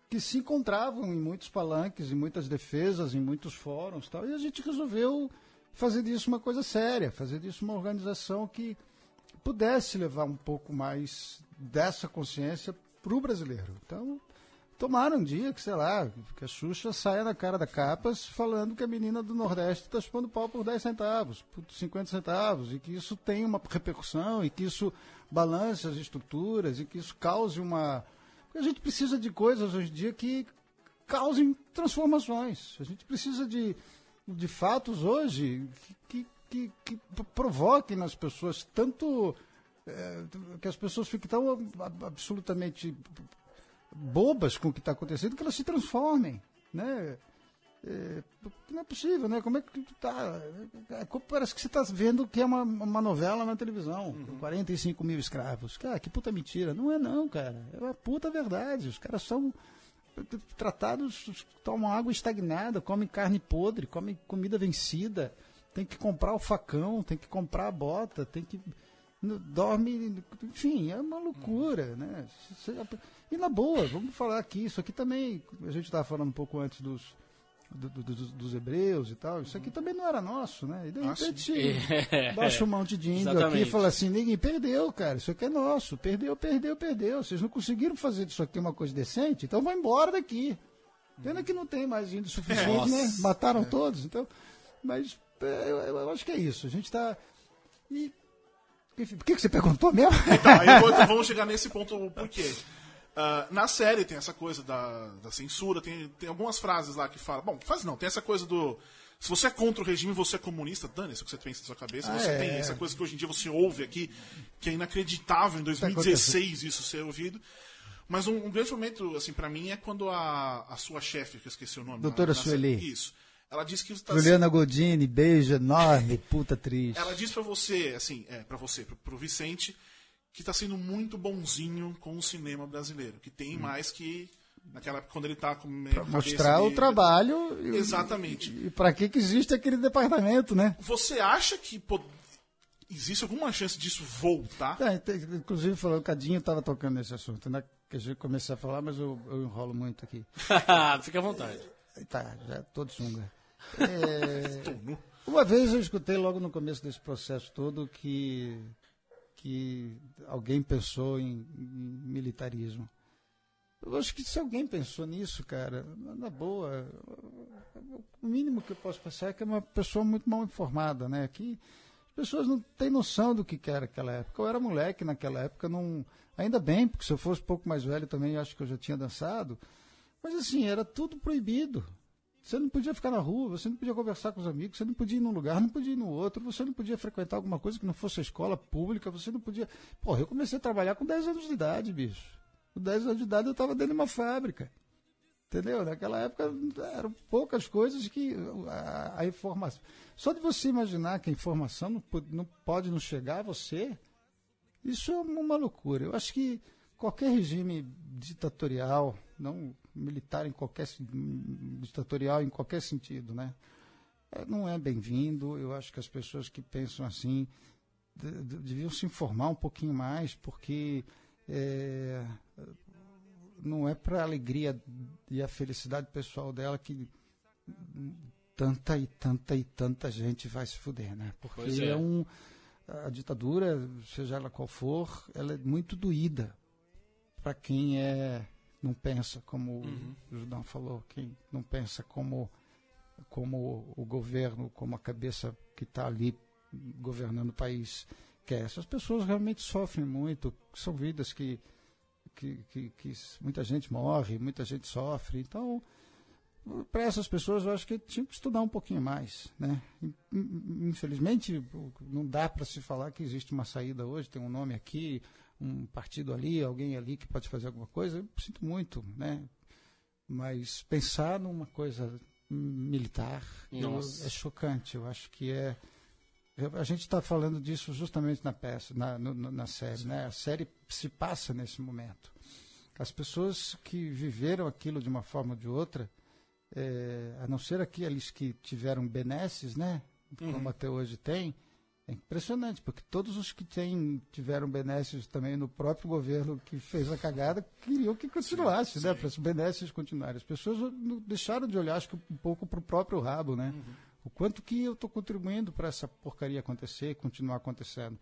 que se encontravam em muitos palanques, em muitas defesas, em muitos fóruns tal, e a gente resolveu fazer disso uma coisa séria, fazer disso uma organização que pudesse levar um pouco mais dessa consciência para o brasileiro. Então, tomara um dia que, sei lá, que a Xuxa saia na cara da capas falando que a menina do Nordeste está chupando pau por 10 centavos, por 50 centavos, e que isso tem uma repercussão, e que isso balance as estruturas, e que isso cause uma... A gente precisa de coisas hoje em dia que causem transformações. A gente precisa de, de fatos hoje que, que, que, que provoquem nas pessoas tanto eh, que as pessoas fiquem tão ab- absolutamente bobas com o que está acontecendo que elas se transformem, né? É, não é possível, né? Como é que tu tá? É, Parece que você está vendo que é uma, uma novela na televisão. 45 mil escravos. Cara, que puta mentira. Não é não, cara. É uma puta verdade. Os caras são tratados, tomam água estagnada, comem carne podre, comem comida vencida. Tem que comprar o facão, tem que comprar a bota, tem que dorme, enfim, é uma loucura, né? Cê- E na boa, vamos falar aqui, isso aqui também, a gente estava falando um pouco antes dos, do- do- dos, hebreus e tal, isso aqui também não era nosso, né? E de repente <laughs> É. baixa um monte de índio aqui e Exatamente. fala assim, ninguém perdeu, cara, isso aqui é nosso, perdeu, perdeu, perdeu, vocês não conseguiram fazer disso aqui uma coisa decente, então vai embora daqui. Pena que não tem mais índio suficiente, né? Mataram todos, então, mas é, eu, eu acho que é isso, a gente está... E, enfim, por que, que você perguntou mesmo? Então, aí vou- vamos chegar nesse ponto, o porquê. Ah, na série tem essa coisa da, da censura, tem, tem algumas frases lá que falam. Bom, faz não, tem essa coisa do. Se você é contra o regime, você é comunista, dane-se o que você pensa na sua cabeça. Ah, você é. tem essa coisa que hoje em dia você ouve aqui, que é inacreditável em 2016 isso ser ouvido. Mas um, um grande momento, assim, pra mim, é quando a, a sua chefe, que eu esqueci o nome. Doutora na- na- Sueli. Isso. Ela disse que está Juliana Godini, beijo enorme, puta triste. ela diz pra você, assim, é, para você, pro, pro Vicente, que tá sendo muito bonzinho com o cinema brasileiro. Que tem mais que naquela época, quando ele tá com mostrar o trabalho. e- Exatamente. E, para que, que existe aquele departamento, né? Você acha que pô, existe alguma chance disso voltar? É, inclusive, falou, o Cadinho estava tocando nesse assunto, né? Que a gente comecei a falar, mas eu, eu enrolo muito aqui. <laughs> Fica à vontade. Tá, já tô de sunga. É, <laughs> uma vez eu escutei logo no começo desse processo todo que, que alguém pensou em, em militarismo. Eu acho que se alguém pensou nisso, cara, na boa, o mínimo que eu posso pensar é que é uma pessoa muito mal informada, né? Que as pessoas não têm noção do que era aquela época. Eu era moleque naquela época, não, ainda bem, porque se eu fosse um pouco mais velho também, acho que eu já tinha dançado. Mas assim, era tudo proibido. Você não podia ficar na rua, você não podia conversar com os amigos, você não podia ir num lugar, não podia ir no outro, você não podia frequentar alguma coisa que não fosse a escola pública, você não podia. Porra, eu comecei a trabalhar com 10 anos de idade, bicho. Com 10 anos de idade eu estava dentro de uma fábrica. Entendeu? Naquela época eram poucas coisas que a, a informação. Só de você imaginar que a informação não, não pode não chegar a você, isso é uma loucura. Eu acho que qualquer regime ditatorial, não militar em qualquer ditatorial em qualquer sentido, né? É, não é bem-vindo. Eu acho que as pessoas que pensam assim deviam se informar um pouquinho mais, porque é, não é para a alegria e a felicidade pessoal dela que tanta e tanta e tanta gente vai se fuder, né? Porque é. é. um a ditadura, seja ela qual for, ela é muito doída para quem é não pensa como uhum. o Judão falou, quem não pensa como como o governo, como a cabeça que está ali governando o país quer. Essas pessoas realmente sofrem muito, são vidas que que, que, que muita gente morre, muita gente sofre. Então, para essas pessoas, eu acho que tinha que estudar um pouquinho mais. Né? Infelizmente, não dá para se falar que existe uma saída hoje, tem um nome aqui, um partido ali, alguém ali que pode fazer alguma coisa. Eu sinto muito, né? Mas pensar numa coisa militar eu, é chocante. Eu acho que é a gente está falando disso justamente na peça, na, no, na série. Né? A série se passa nesse momento. As pessoas que viveram aquilo de uma forma ou de outra, é, a não ser aqueles que tiveram benesses, né? Como uhum. até hoje tem, é impressionante, porque todos os que tem, tiveram benesses também no próprio governo que fez a cagada queriam que continuasse, sim, né? Para os benesses continuarem. As pessoas deixaram de olhar, acho que um pouco para o próprio rabo, né? Uhum o quanto que eu estou contribuindo para essa porcaria acontecer, continuar acontecendo.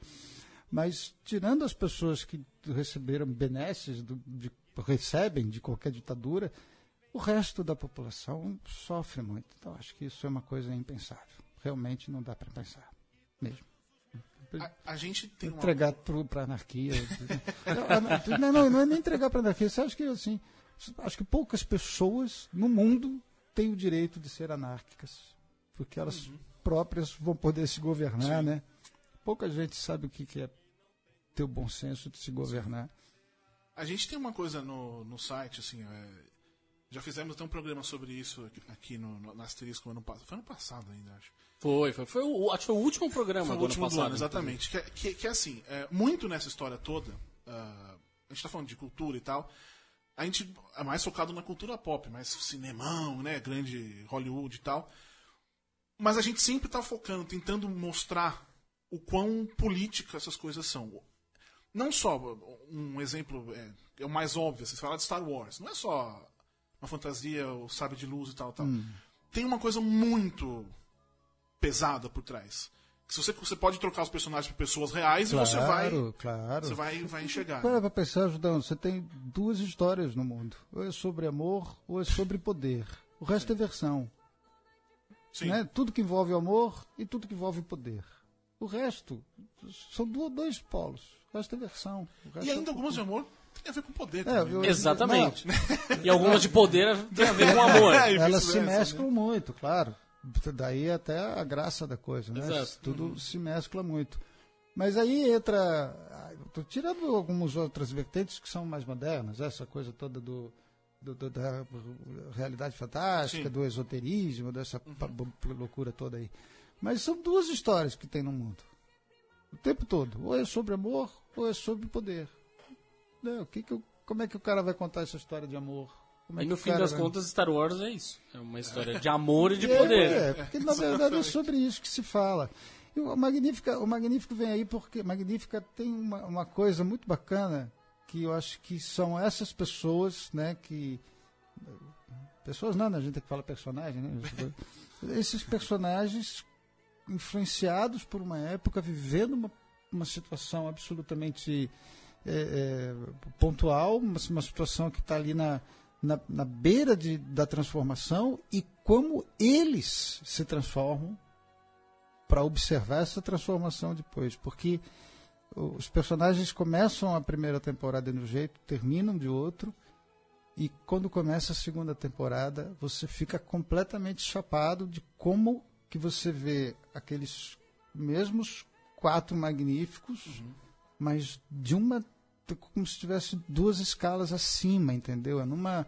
Mas, tirando as pessoas que receberam benesses, do, de, recebem de qualquer ditadura, o resto da população sofre muito. Então, acho que isso é uma coisa impensável. Realmente não dá para pensar, mesmo. A, a, gente tem entregar uma... para anarquia. não, não, não é nem entregar para anarquia. Você acha que assim, acho que poucas pessoas no mundo têm o direito de ser anárquicas porque elas uhum. próprias vão poder se governar, Sim. né? Pouca gente sabe o que, que é ter o bom senso de se governar. A gente tem uma coisa no, no site, assim, é, já fizemos até um programa sobre isso aqui, aqui no, no, no Asterisco ano passado. Foi ano passado ainda, acho. Foi, foi, foi o, acho que foi o último programa foi o último ano passado. Do ano, exatamente. Que, é, que, que, é assim, é, muito nessa história toda, uh, a gente está falando de cultura e tal, a gente é mais focado na cultura pop, mais cinemão, né, grande Hollywood e tal. Mas a gente sempre está focando, tentando mostrar o quão política essas coisas são. Não só, um exemplo é, é o mais óbvio, você fala de Star Wars, não é só uma fantasia, o sabre de luz e tal, tal. Hum. Tem uma coisa muito pesada por trás. Se você, você pode trocar os personagens por pessoas reais claro, e você vai. Claro. Você vai, vai enxergar. Para pra pensar, Judão, você tem duas histórias no mundo. Ou é sobre amor, ou é sobre poder. O resto Sim. é versão. Né? Tudo que envolve amor e tudo que envolve poder. O resto são dois polos. O resto é versão. e ainda é... algumas de amor tem a ver com poder. É, eu, Exatamente. Não. E algumas de poder tem a ver com amor. <laughs> É, <laughs> Elas se mesclam né? muito, claro. Daí até a graça da coisa, né? Exato. Tudo uhum. se mescla muito. Mas aí entra. Estou tirando algumas outras vertentes que são mais modernas, essa coisa toda do do, do, da realidade fantástica, Sim. do esoterismo, dessa uhum. loucura toda aí. Mas são duas histórias que tem no mundo. O tempo todo. Ou é sobre amor, ou é sobre poder. Não, que que eu, como é que o cara vai contar essa história de amor? Como é e no fim das vai... contas, Star Wars é isso. É uma história de <laughs> amor e de é, poder. É, porque na verdade é sobre isso que se fala. E o Magnífica, o Magnífico vem aí porque Magnífica tem uma, uma coisa muito bacana que eu acho que são essas pessoas, né, que pessoas não, né, a gente tem que falar personagem, né? <laughs> Esses personagens influenciados por uma época, vivendo uma, uma situação absolutamente é, é, pontual, uma, uma, situação que está ali na, na, na beira de, da transformação e como eles se transformam para observar essa transformação depois, porque os personagens começam a primeira temporada de um jeito, terminam de outro, e quando começa a segunda temporada, você fica completamente chapado de como que você vê aqueles mesmos quatro magníficos, uhum. mas de uma como se tivesse duas escalas acima, entendeu? É numa,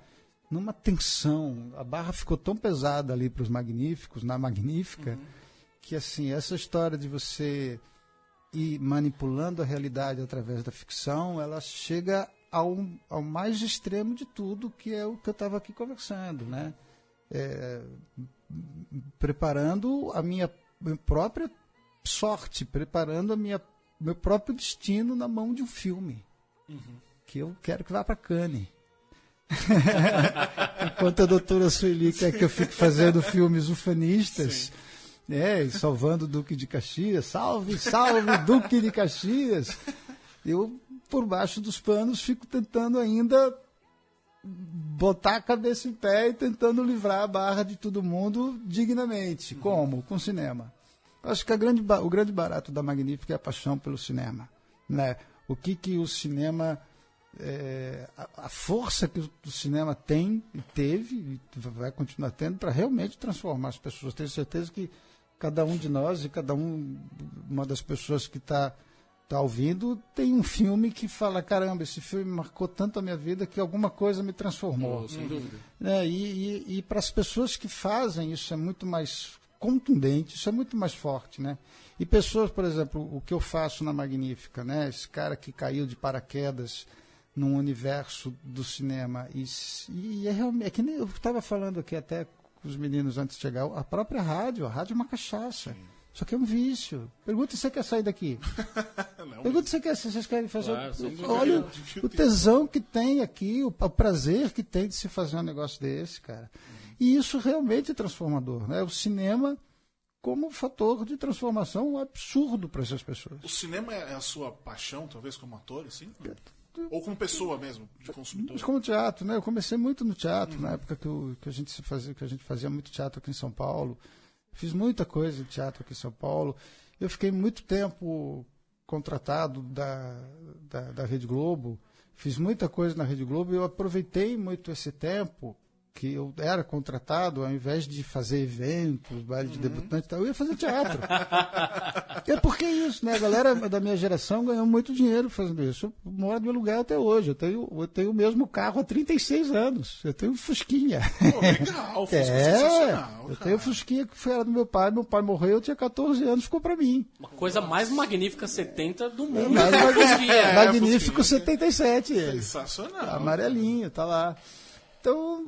numa tensão. A barra ficou tão pesada ali para os magníficos, na magnífica, uhum. que assim, essa história de você ir manipulando a realidade através da ficção, ela chega ao, ao mais extremo de tudo, que é o que eu estava aqui conversando, né? É, preparando a minha própria sorte, preparando a minha meu próprio destino na mão de um filme uhum. que eu quero que vá para Cannes. <laughs> Enquanto a doutora Sueli quer que eu fique fazendo filmes ufanistas, né, salvando o Duque de Caxias, salve, salve, Duque de Caxias, eu, por baixo dos panos, fico tentando ainda botar a cabeça em pé e tentando livrar a barra de todo mundo dignamente. Uhum. Como? Com cinema. Acho que grande, o grande barato da Magnífica é a paixão pelo cinema. Né? O que, que o cinema. É, a, a, força que o cinema tem e teve e vai continuar tendo para realmente transformar as pessoas. Tenho certeza que cada um de nós e cada um, uma das pessoas que está tá ouvindo, tem um filme que fala: caramba, esse filme marcou tanto a minha vida que alguma coisa me transformou. Oh, sem dúvida. É, e, e, e para as pessoas que fazem isso é muito mais contundente, isso é muito mais forte, né? E pessoas, por exemplo, o que eu faço na Magnífica, né? Esse cara que caiu de paraquedas num universo do cinema e, e é realmente é que nem eu estava falando aqui até com os meninos antes de chegar, a própria rádio, a rádio é uma cachaça. Sim. Isso aqui é um vício. Pergunta se você quer sair daqui. <laughs> Não, Pergunta se, quer, se vocês querem fazer. Claro, Olha o, o tesão que tem aqui, o, o, prazer que tem de se fazer um negócio desse, cara. E isso realmente é transformador. Né? O cinema como um fator de transformação absurdo para essas pessoas. O cinema é a sua paixão, talvez, como ator, assim? Ou como pessoa mesmo, de consumidor? Mas como teatro, né? Eu comecei muito no teatro, uhum. na época que, eu, que, a gente fazia, que a gente fazia muito teatro aqui em São Paulo. Fiz muita coisa de teatro aqui em São Paulo. Eu fiquei muito tempo contratado da, da, da Rede Globo. Fiz muita coisa na Rede Globo e eu aproveitei muito esse tempo que eu era contratado, ao invés de fazer eventos, baile de uhum. debutante eu ia fazer teatro. <laughs> é porque é isso, né? A galera da minha geração ganhou muito dinheiro fazendo isso. Eu moro de aluguel até hoje. Eu tenho, eu tenho o mesmo carro há 36 anos. Eu tenho Fusquinha. Pô, legal, Fusca <laughs> é, eu tenho um Fusquinha que foi era do meu pai. Meu pai morreu, eu tinha 14 anos, ficou pra mim. Uma coisa mais magnífica 70 do mundo. É, mais <laughs> é, magnífico 77. Ele. Sensacional. Amarelinho, tá lá. Então,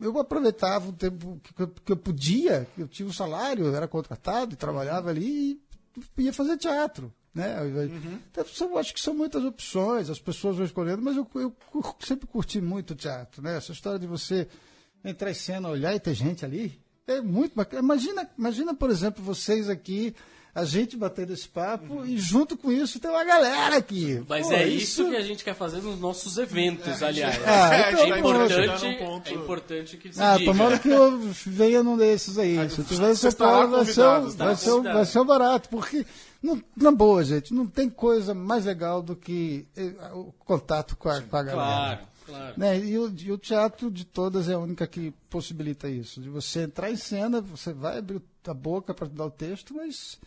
eu aproveitava o tempo que eu podia, eu tinha um salário, eu era contratado, trabalhava ali e ia fazer teatro. Né? Uhum. Então, eu acho que são muitas opções, as pessoas vão escolhendo, mas eu, eu sempre curti muito o teatro. Né? Essa história de você entrar em cena, olhar e ter gente ali, é muito bacana. Imagina, imagina por exemplo, vocês aqui a gente batendo esse papo uhum. e junto com isso tem uma galera aqui. Mas Pô, é isso... isso... que a gente quer fazer nos nossos eventos, é, aliás. Ah, é, então, é, importante, é importante que se Ah, diga. tomara que eu venha num desses aí. Ah, Se tiver em São Paulo, vai ser, vai, ser, vai ser barato, porque, não, na boa, gente, não tem coisa mais legal do que eh, o contato com a, com a galera. Claro. Claro. Né? E, o, e, o, teatro de todas é a única que possibilita isso. De você entrar em cena, você vai abrir a boca para dar o texto, mas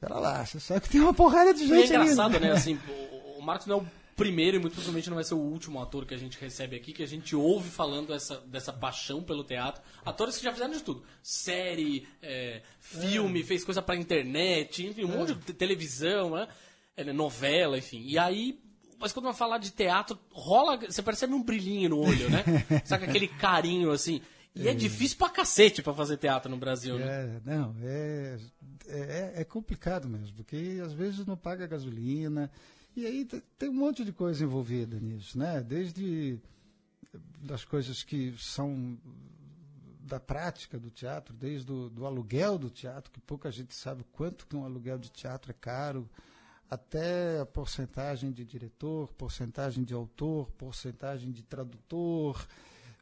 Pera lá, você sabe que tem uma porrada de gente e é engraçado, ali, né? né? Assim, o, o Marcos não é o primeiro e muito provavelmente não vai ser o último ator que a gente recebe aqui, que a gente ouve falando essa, dessa paixão pelo teatro. Atores que já fizeram de tudo. Série, é, filme, é. fez coisa pra internet, enfim, um é. monte de televisão, né? É, novela, enfim. E aí, mas quando vai falar de teatro, rola. Você percebe um brilhinho no olho, né? <laughs> Sabe aquele carinho assim. E é, é difícil pra cacete pra fazer teatro no Brasil, né? É, não, é, é, é, complicado mesmo, porque às vezes não paga gasolina, e aí tem um monte de coisa envolvida nisso, né? Desde das coisas que são da prática do teatro, desde o do aluguel do teatro, que pouca gente sabe quanto que um aluguel de teatro é caro, até a porcentagem de diretor, porcentagem de autor, porcentagem de tradutor,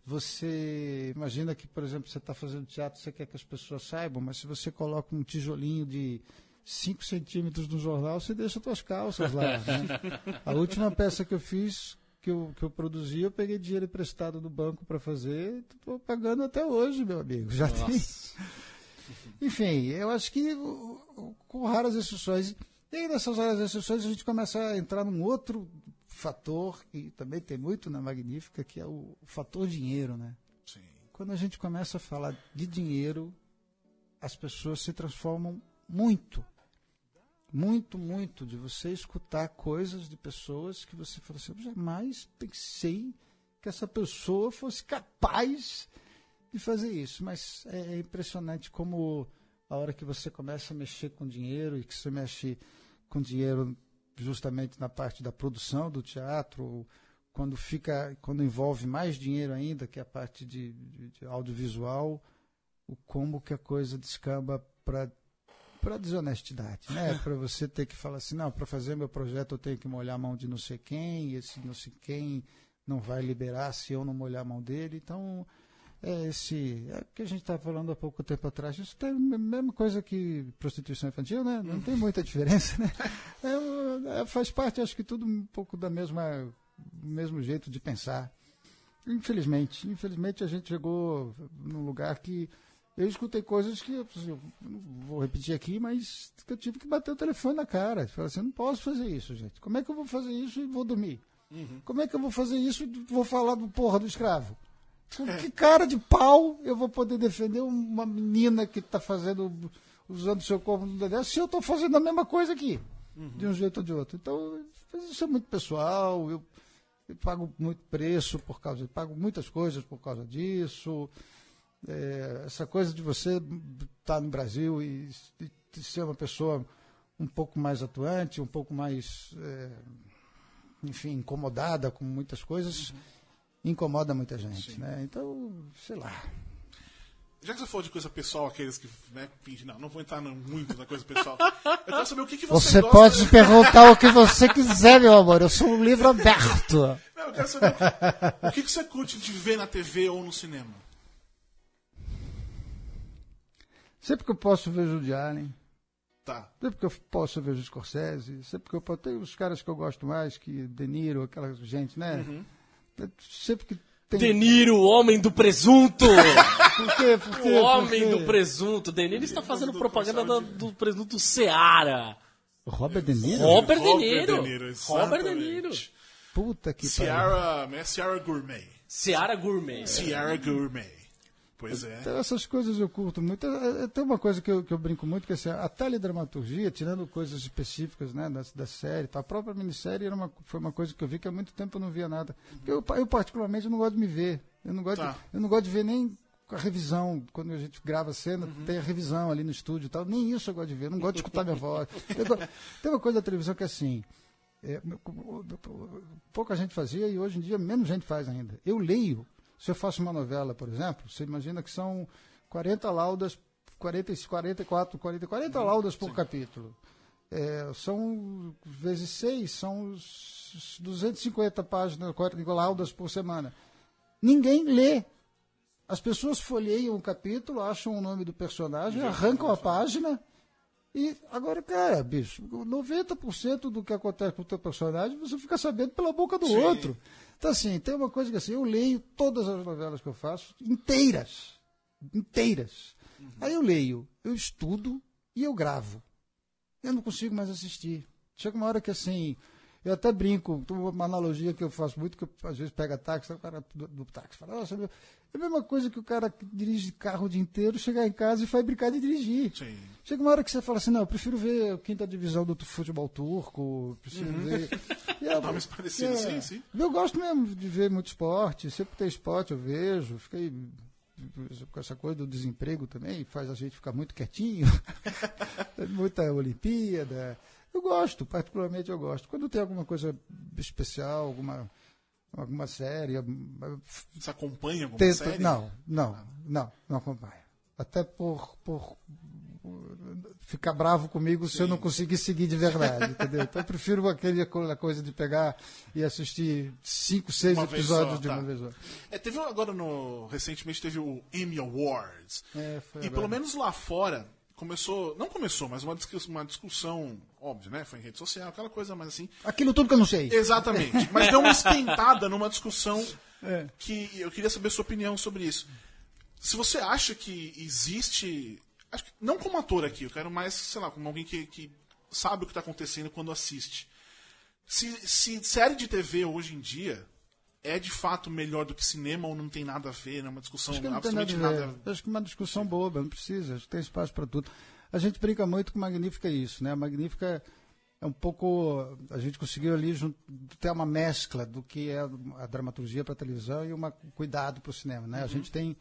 você imagina que, por exemplo, você está fazendo teatro, você quer que as pessoas saibam, mas se você coloca um tijolinho de 5 centímetros no jornal, você deixa suas calças lá. <laughs> Né? A última peça que eu fiz, que eu, que eu produzi, eu peguei dinheiro emprestado do banco para fazer, estou pagando até hoje, meu amigo. Já Nossa. tem. Enfim, eu acho que com raras exceções. E aí, nessas horas exceções, a gente começa a entrar num outro fator, que também tem muito na Magnífica, que é o fator dinheiro, né? Sim. Quando a gente começa a falar de dinheiro, as pessoas se transformam muito. Muito, muito. De você escutar coisas de pessoas que você fala assim, eu jamais pensei que essa pessoa fosse capaz de fazer isso. Mas é impressionante como a hora que você começa a mexer com dinheiro e que você mexe com dinheiro justamente na parte da produção do teatro, quando fica, quando envolve mais dinheiro ainda, que é a parte de, de, de audiovisual, o como que a coisa descamba para para desonestidade, né? <laughs> para você ter que falar assim, não, para fazer meu projeto eu tenho que molhar a mão de não sei quem, e esse não sei quem não vai liberar se eu não molhar a mão dele. Então, é esse. É o que a gente estava falando há pouco tempo atrás. Isso tem a mesma coisa que prostituição infantil, né? Não tem muita diferença, né? É, é, faz parte, acho que tudo um pouco da mesma mesmo jeito de pensar. Infelizmente, infelizmente a gente chegou num lugar que eu escutei coisas que eu não vou repetir aqui, mas que eu tive que bater o telefone na cara. Falei assim, eu não posso fazer isso, gente. Como é que eu vou fazer isso e vou dormir? Uhum. Como é que eu vou fazer isso e vou falar do porra do escravo? Com que cara de pau eu vou poder defender uma menina que está fazendo, usando seu corpo no dedé, se eu estou fazendo a mesma coisa aqui, uhum. de um jeito ou de outro? Então, isso é muito pessoal, eu, eu pago muito preço por causa, eu pago muitas coisas por causa disso. É, essa coisa de você estar tá no Brasil e, e, ser uma pessoa um pouco mais atuante, um pouco mais, é, enfim, incomodada com muitas coisas. Uhum incomoda muita gente, Sim. né? Então, sei lá. Já que você falou de coisa pessoal, aqueles que né, fingem, não, não vou entrar muito na coisa pessoal. Eu quero saber o que, que você, você gosta... pode perguntar o que você quiser, meu amor. Eu sou um livro aberto. Não, eu quero saber o que, que você curte de ver na TV ou no cinema. Sempre que eu posso ver Judy Allen. Tá. Sempre que eu posso ver o Scorsese. Sempre que eu posso. Tem os caras que eu gosto mais, que De Niro, aquela gente, né? Uhum. Sempre que tem... De Niro, o homem do presunto! <laughs> Por quê? Por quê? O homem do presunto. De Niro está fazendo propaganda do, do presunto Seara. Robert De Niro? Robert De Niro. Robert De Niro. Puta que pariu. É Ciara Gourmet. Ciara Gourmet. Ciara Gourmet. Pois é. Então, essas coisas eu curto muito. É, é, tem uma coisa que eu, que eu brinco muito, que é assim, a teledramaturgia, tirando coisas específicas né, da, da série, tá? a própria minissérie era uma, foi uma coisa que eu vi que há muito tempo eu não via nada. Eu, eu particularmente, não gosto de me ver. Eu não gosto, tá. de, eu não gosto de ver nem a revisão, quando a gente grava a cena, uhum. tem a revisão ali no estúdio e tal. Nem isso eu gosto de ver, não gosto de escutar minha <laughs> voz. Gosto, tem uma coisa da televisão que é assim. É, pouca gente fazia e hoje em dia menos gente faz ainda. Eu leio se eu faço uma novela, por exemplo, você imagina que são 40 laudas, 40, 44, 40, 40 laudas por Sim. capítulo. É, são vezes 6, são 250 páginas, laudas por semana. Ninguém lê. As pessoas folheiam um capítulo, acham o nome do personagem, arrancam a página. E agora, cara, bicho, 90% do que acontece com o teu personagem você fica sabendo pela boca do Sim. outro. Então, assim, tem uma coisa que assim, eu leio todas as novelas que eu faço, inteiras. Inteiras. Uhum. Aí eu leio, eu estudo e eu gravo. Eu não consigo mais assistir. Chega uma hora que assim, eu até brinco, uma analogia que eu faço muito, que eu, às vezes pega táxi, o cara do, do táxi fala, nossa, meu, é a mesma coisa que o cara que dirige carro o dia inteiro, chegar em casa e vai brincar de dirigir. Sim. Chega uma hora que você fala assim, não, eu prefiro ver a quinta divisão do futebol turco, prefiro uhum. ver. <laughs> E é, Nomes parecidos, é, sim, sim. Eu gosto mesmo de ver muito esporte, sempre tem esporte, eu vejo, fiquei com essa coisa do desemprego também, faz a gente ficar muito quietinho. <laughs> Muita Olimpíada. Eu gosto, particularmente eu gosto. Quando tem alguma coisa especial, alguma alguma série. Você acompanha alguma tento, série? Não, não, não, não acompanho. Até por, por ficar bravo comigo Sim. se eu não conseguir seguir de verdade, entendeu? Então eu prefiro aquele, aquela coisa de pegar e assistir cinco, seis uma episódios só, de uma tá. vez só. É, teve agora no. Recentemente teve o Emmy Awards. É, e agora. pelo menos lá fora, começou, não começou, mas uma discussão, uma discussão, óbvio, né? Foi em rede social, aquela coisa mais assim. Aquilo tudo que eu não sei. Exatamente. <laughs> Mas deu uma esquentada numa discussão é. que eu queria saber a sua opinião sobre isso. Se você acha que existe. Acho que, não como ator aqui, eu quero mais, sei lá, como alguém que, que sabe o que está acontecendo quando assiste. Se, se série de TV hoje em dia é de fato melhor do que cinema ou não tem nada a ver, é uma discussão Acho que não nada absolutamente a ver. nada. Acho que é uma discussão boba, não precisa, acho que tem espaço para tudo. A gente brinca muito com Magnífica isso, né? A Magnífica é um pouco. A gente conseguiu ali ter uma mescla do que é a dramaturgia para televisão e um cuidado para o cinema, né? A gente tem,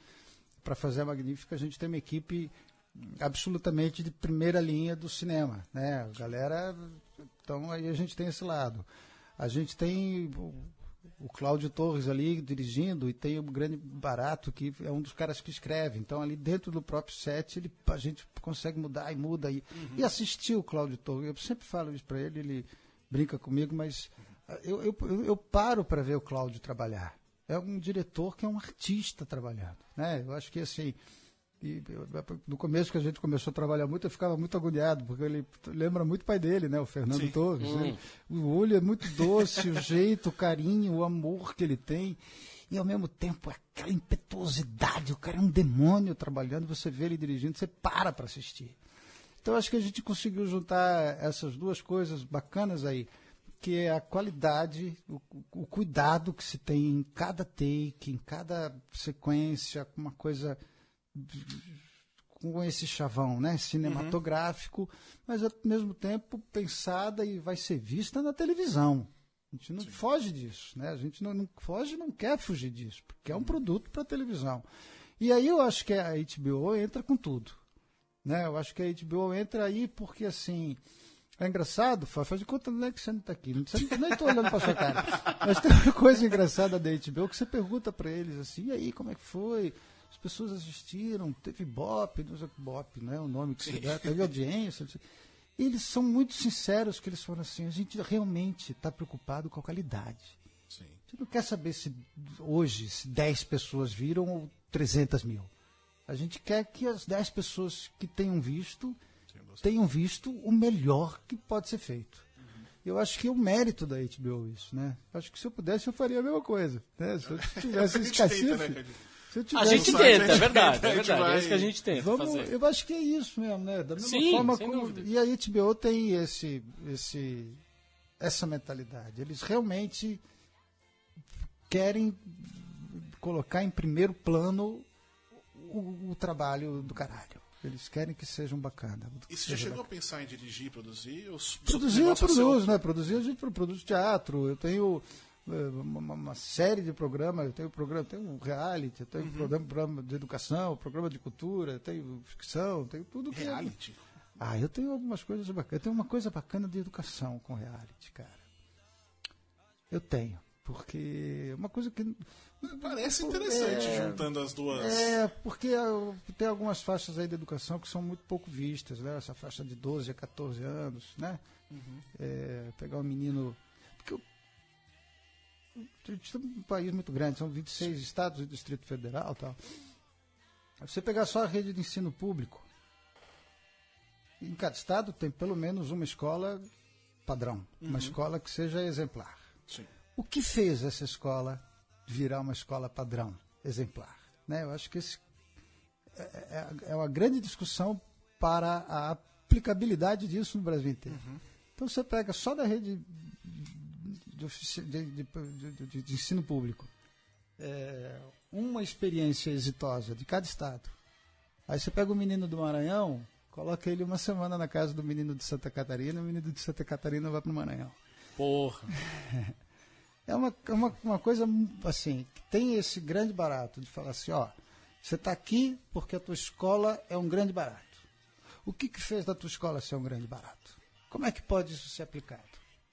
para fazer a Magnífica, a gente tem uma equipe absolutamente de primeira linha do cinema, né? A galera. Então aí a gente tem esse lado. A gente tem o, Cláudio Torres ali dirigindo e tem o grande barato que é um dos caras que escreve. Então ali dentro do próprio set ele, a gente consegue mudar e muda e, e assistir o Cláudio Torres. Eu sempre falo isso para ele, ele brinca comigo, mas ah, eu, eu, eu- eu paro para ver o Cláudio trabalhar. É um diretor que é um artista trabalhando, né? Eu acho que assim e no começo que a gente começou a trabalhar muito, eu ficava muito agoniado, porque ele lembra muito o pai dele, né? O Fernando Sim. Torres. né? O olho é muito doce, o jeito, o carinho, o amor que ele tem. E ao mesmo tempo, aquela impetuosidade, o cara é um demônio trabalhando, você vê ele dirigindo, você para para assistir. Então acho que a gente conseguiu juntar essas duas coisas bacanas aí, que é a qualidade, o, o cuidado que se tem em cada take, em cada sequência, uma coisa com esse chavão, né, cinematográfico, mas ao mesmo tempo pensada e vai ser vista na televisão. A gente não foge disso, né? A gente não, não foge, não quer fugir disso, porque é um produto para televisão. E aí eu acho que a HBO entra com tudo, né? Eu acho que a HBO entra aí porque assim é engraçado, faz de conta não é que você não está aqui, não- você não, nem estou olhando para sua cara. Mas tem uma coisa engraçada da HBO que você pergunta para eles assim, e aí como é que foi? As pessoas assistiram, teve Bop, não sei, Bop, né? O nome que se dá, teve audiência. Eles são muito sinceros que eles falam assim, a gente realmente está preocupado com a qualidade. Sim. A gente não quer saber se hoje se 10 pessoas viram ou 300 mil. A gente quer que as 10 pessoas que tenham visto tenham visto o melhor que pode ser feito. Eu acho que é o mérito da HBO isso, né? Acho que se eu pudesse eu faria a mesma coisa. Né? Se eu <laughs> tivesse esse cacife, né, A tivesse gente tenta, a gente é verdade, a é verdade. É vai- isso que a gente tenta Vamos, fazer. eu acho que é isso mesmo, né? Da mesma Sim, forma como. dúvida. E a HBO tem esse, esse, essa mentalidade. Eles realmente querem colocar em primeiro plano o, o trabalho do caralho. Eles querem que sejam bacana. E você já chegou a pensar em dirigir, produzir? Ou Produzir eu negócio é seu? produzo, né? Produzir a gente pro- produz teatro. Eu tenho uma, uma série de programas, eu tenho programa, tenho um reality, eu Uhum. tenho programa, programa de educação, programa de cultura, tenho ficção, tenho tudo que é- Reality. Ah, eu tenho algumas coisas bacanas. Eu tenho uma coisa bacana de educação com reality, cara. Eu tenho. Porque é uma coisa que. Parece interessante, É, juntando as duas. É, porque ah, tem algumas faixas aí de educação que são muito pouco vistas, né? Essa faixa de 12 a 14 anos, né? É, pegar um menino. Um país muito grande, são 26 estados e Distrito Federal tal. Você pegar só a rede de ensino público, em cada estado tem pelo menos uma escola padrão, uma escola que seja exemplar. Sim. O que fez essa escola virar uma escola padrão, exemplar? Né? Eu acho que esse é, é- é uma grande discussão para a aplicabilidade disso no Brasil inteiro. Então você pega só da rede de, de- de- ensino público é, uma experiência exitosa de cada estado. Aí você pega o menino do Maranhão, coloca ele uma semana na casa do menino de Santa Catarina, o menino de Santa Catarina vai para o Maranhão. Porra. <laughs> É uma, é uma, uma coisa assim, que tem esse grande barato de falar assim, ó, você está aqui porque a tua escola é um grande barato. O que, que fez da tua escola ser um grande barato? Como é que pode isso ser aplicado?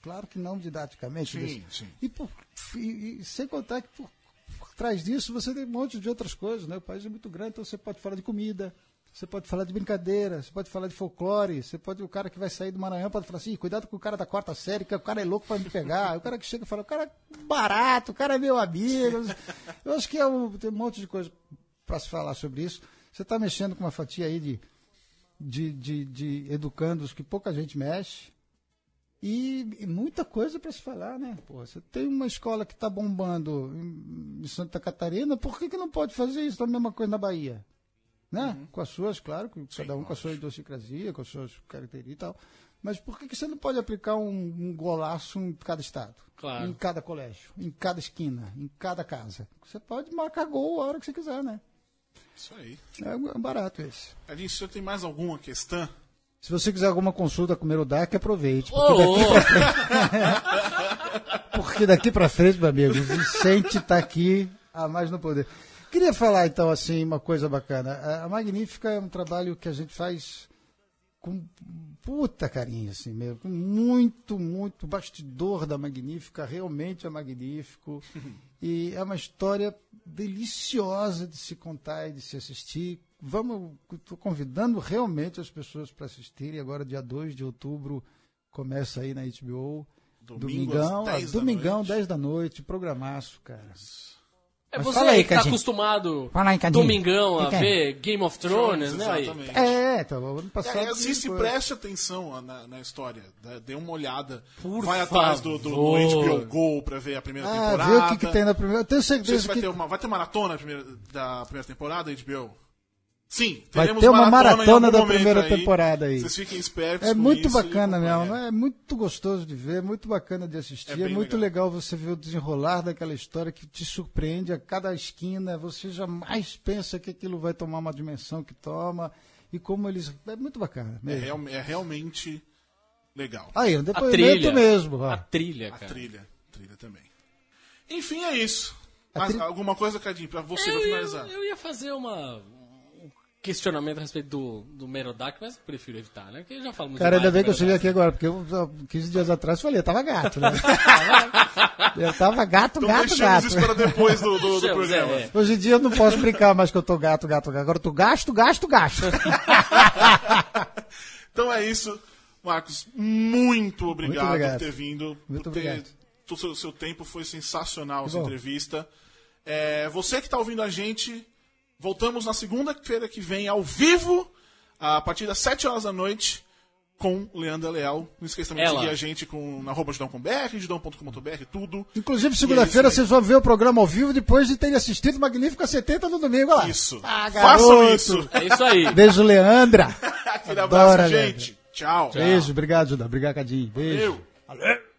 Claro que não didaticamente. Sim, desse- sim. E, por- e- e sem contar que por, por trás disso você tem um monte de outras coisas, né? O país é muito grande, então você pode falar de comida, você pode falar de brincadeira, você pode falar de folclore, você pode, o cara que vai sair do Maranhão pode falar assim, cuidado com o cara da quarta série, que o cara é louco para me pegar. <laughs> o cara que chega e fala, o cara é barato, o cara é meu amigo. <laughs> Eu acho que é um- tem um monte de coisa para se falar sobre isso. Você está mexendo com uma fatia aí de, de, de, de educandos que pouca gente mexe. E, e muita coisa para se falar, né? Pô, você tem uma escola que está bombando em, em Santa Catarina, por que, que não pode fazer isso a mesma coisa na Bahia? Né? Com as suas, claro, com cada um com a sua idiosincrasia, com as suas características e tal. Mas por que, que você não pode aplicar um, um golaço em cada estado? Claro. Em cada colégio, em cada esquina, em cada casa. Você pode marcar gol a hora que você quiser, né? Isso aí. É barato esse. Cadinho, o senhor tem mais alguma questão? Se você quiser alguma consulta com o Merodach, aproveite. Porque daqui, ô, <laughs> porque daqui pra frente, meu amigo, o Vicente tá aqui a mais no poder. Queria falar, então, assim, uma coisa bacana. A- A Magnífica é um trabalho que a gente faz com puta carinho, assim mesmo. Com muito, muito bastidor da Magnífica, realmente é magnífico. <laughs> E é uma história deliciosa de se contar e de se assistir. Vamos, estou convidando realmente as pessoas para assistirem. Agora, dia 2 de outubro, começa aí na HBO. Domingo Domingão, às ah, 10 da Domingão, noite. 10 da noite, programaço, cara. É Mas você fala aí, que tá Cadinho. acostumado Fala aí, Cadinho. domingão a ver Game of Thrones, né? aí? Exatamente. É, então, ano passado. É, assiste, foi- preste atenção na, na história. Dá- Dê uma olhada. Por vai atrás do, do, do favor. HBO Go pra ver a primeira Ah, temporada. vê o que, que tem na primeira. Eu tenho certeza se vai que ter, uma, vai ter maratona primeira- da primeira temporada HBO? Sim, vai ter uma maratona algum da primeira aí. temporada aí. Vocês fiquem espertos. É com muito bacana mesmo, é muito gostoso de ver, muito bacana de assistir. É É, muito legal. legal. você ver o desenrolar daquela história que te surpreende a cada esquina. Você jamais pensa que aquilo vai tomar uma dimensão que toma. E como eles. É muito bacana. É, Mesmo. é realmente legal. Aí, um A depoimento trilha. mesmo. A trilha, A cara. trilha. Trilha também. Enfim, é isso. A Mais tri- alguma coisa, Cadinho, pra você, pra Eu finalizar? ia, eu ia fazer uma, um questionamento a respeito do, do Merodach, mas eu prefiro evitar, né? Porque eu já falo muito Cara, ainda bem que eu cheguei aqui agora, porque eu, há 15 dias atrás eu falei, eu tava gato, né? <laughs> eu tava gato, Então gato, deixamos gato. isso para depois do, do, do programa. é. Hoje em dia eu não posso brincar mais que eu tô gato, gato, gato. Agora eu tô gasto, gasto, gasto. <laughs> Então é isso. Marcos, muito obrigado, obrigado. por ter vindo. Muito por ter, obrigado. O seu, seu tempo foi sensacional essa bom. entrevista. É, você que está ouvindo a gente, voltamos na segunda-feira que vem, ao vivo, a partir das 7 horas da noite, com Leandra Leal. Não esqueça também de Ela. seguir a gente com, na arroba judão.com.br, judão.com.br, tudo. Inclusive, segunda-feira é aí. vocês vão ver o programa ao vivo depois de terem assistido Magnífica 70 no domingo. Olha lá. Isso. Ah, Façam garoto. isso. É isso aí. Beijo, Leandra. <laughs> Aquele abraço, Leandra. gente. Tchau. Beijo, obrigado, Judão. Obrigado, Cadinho. Beijo. Valeu.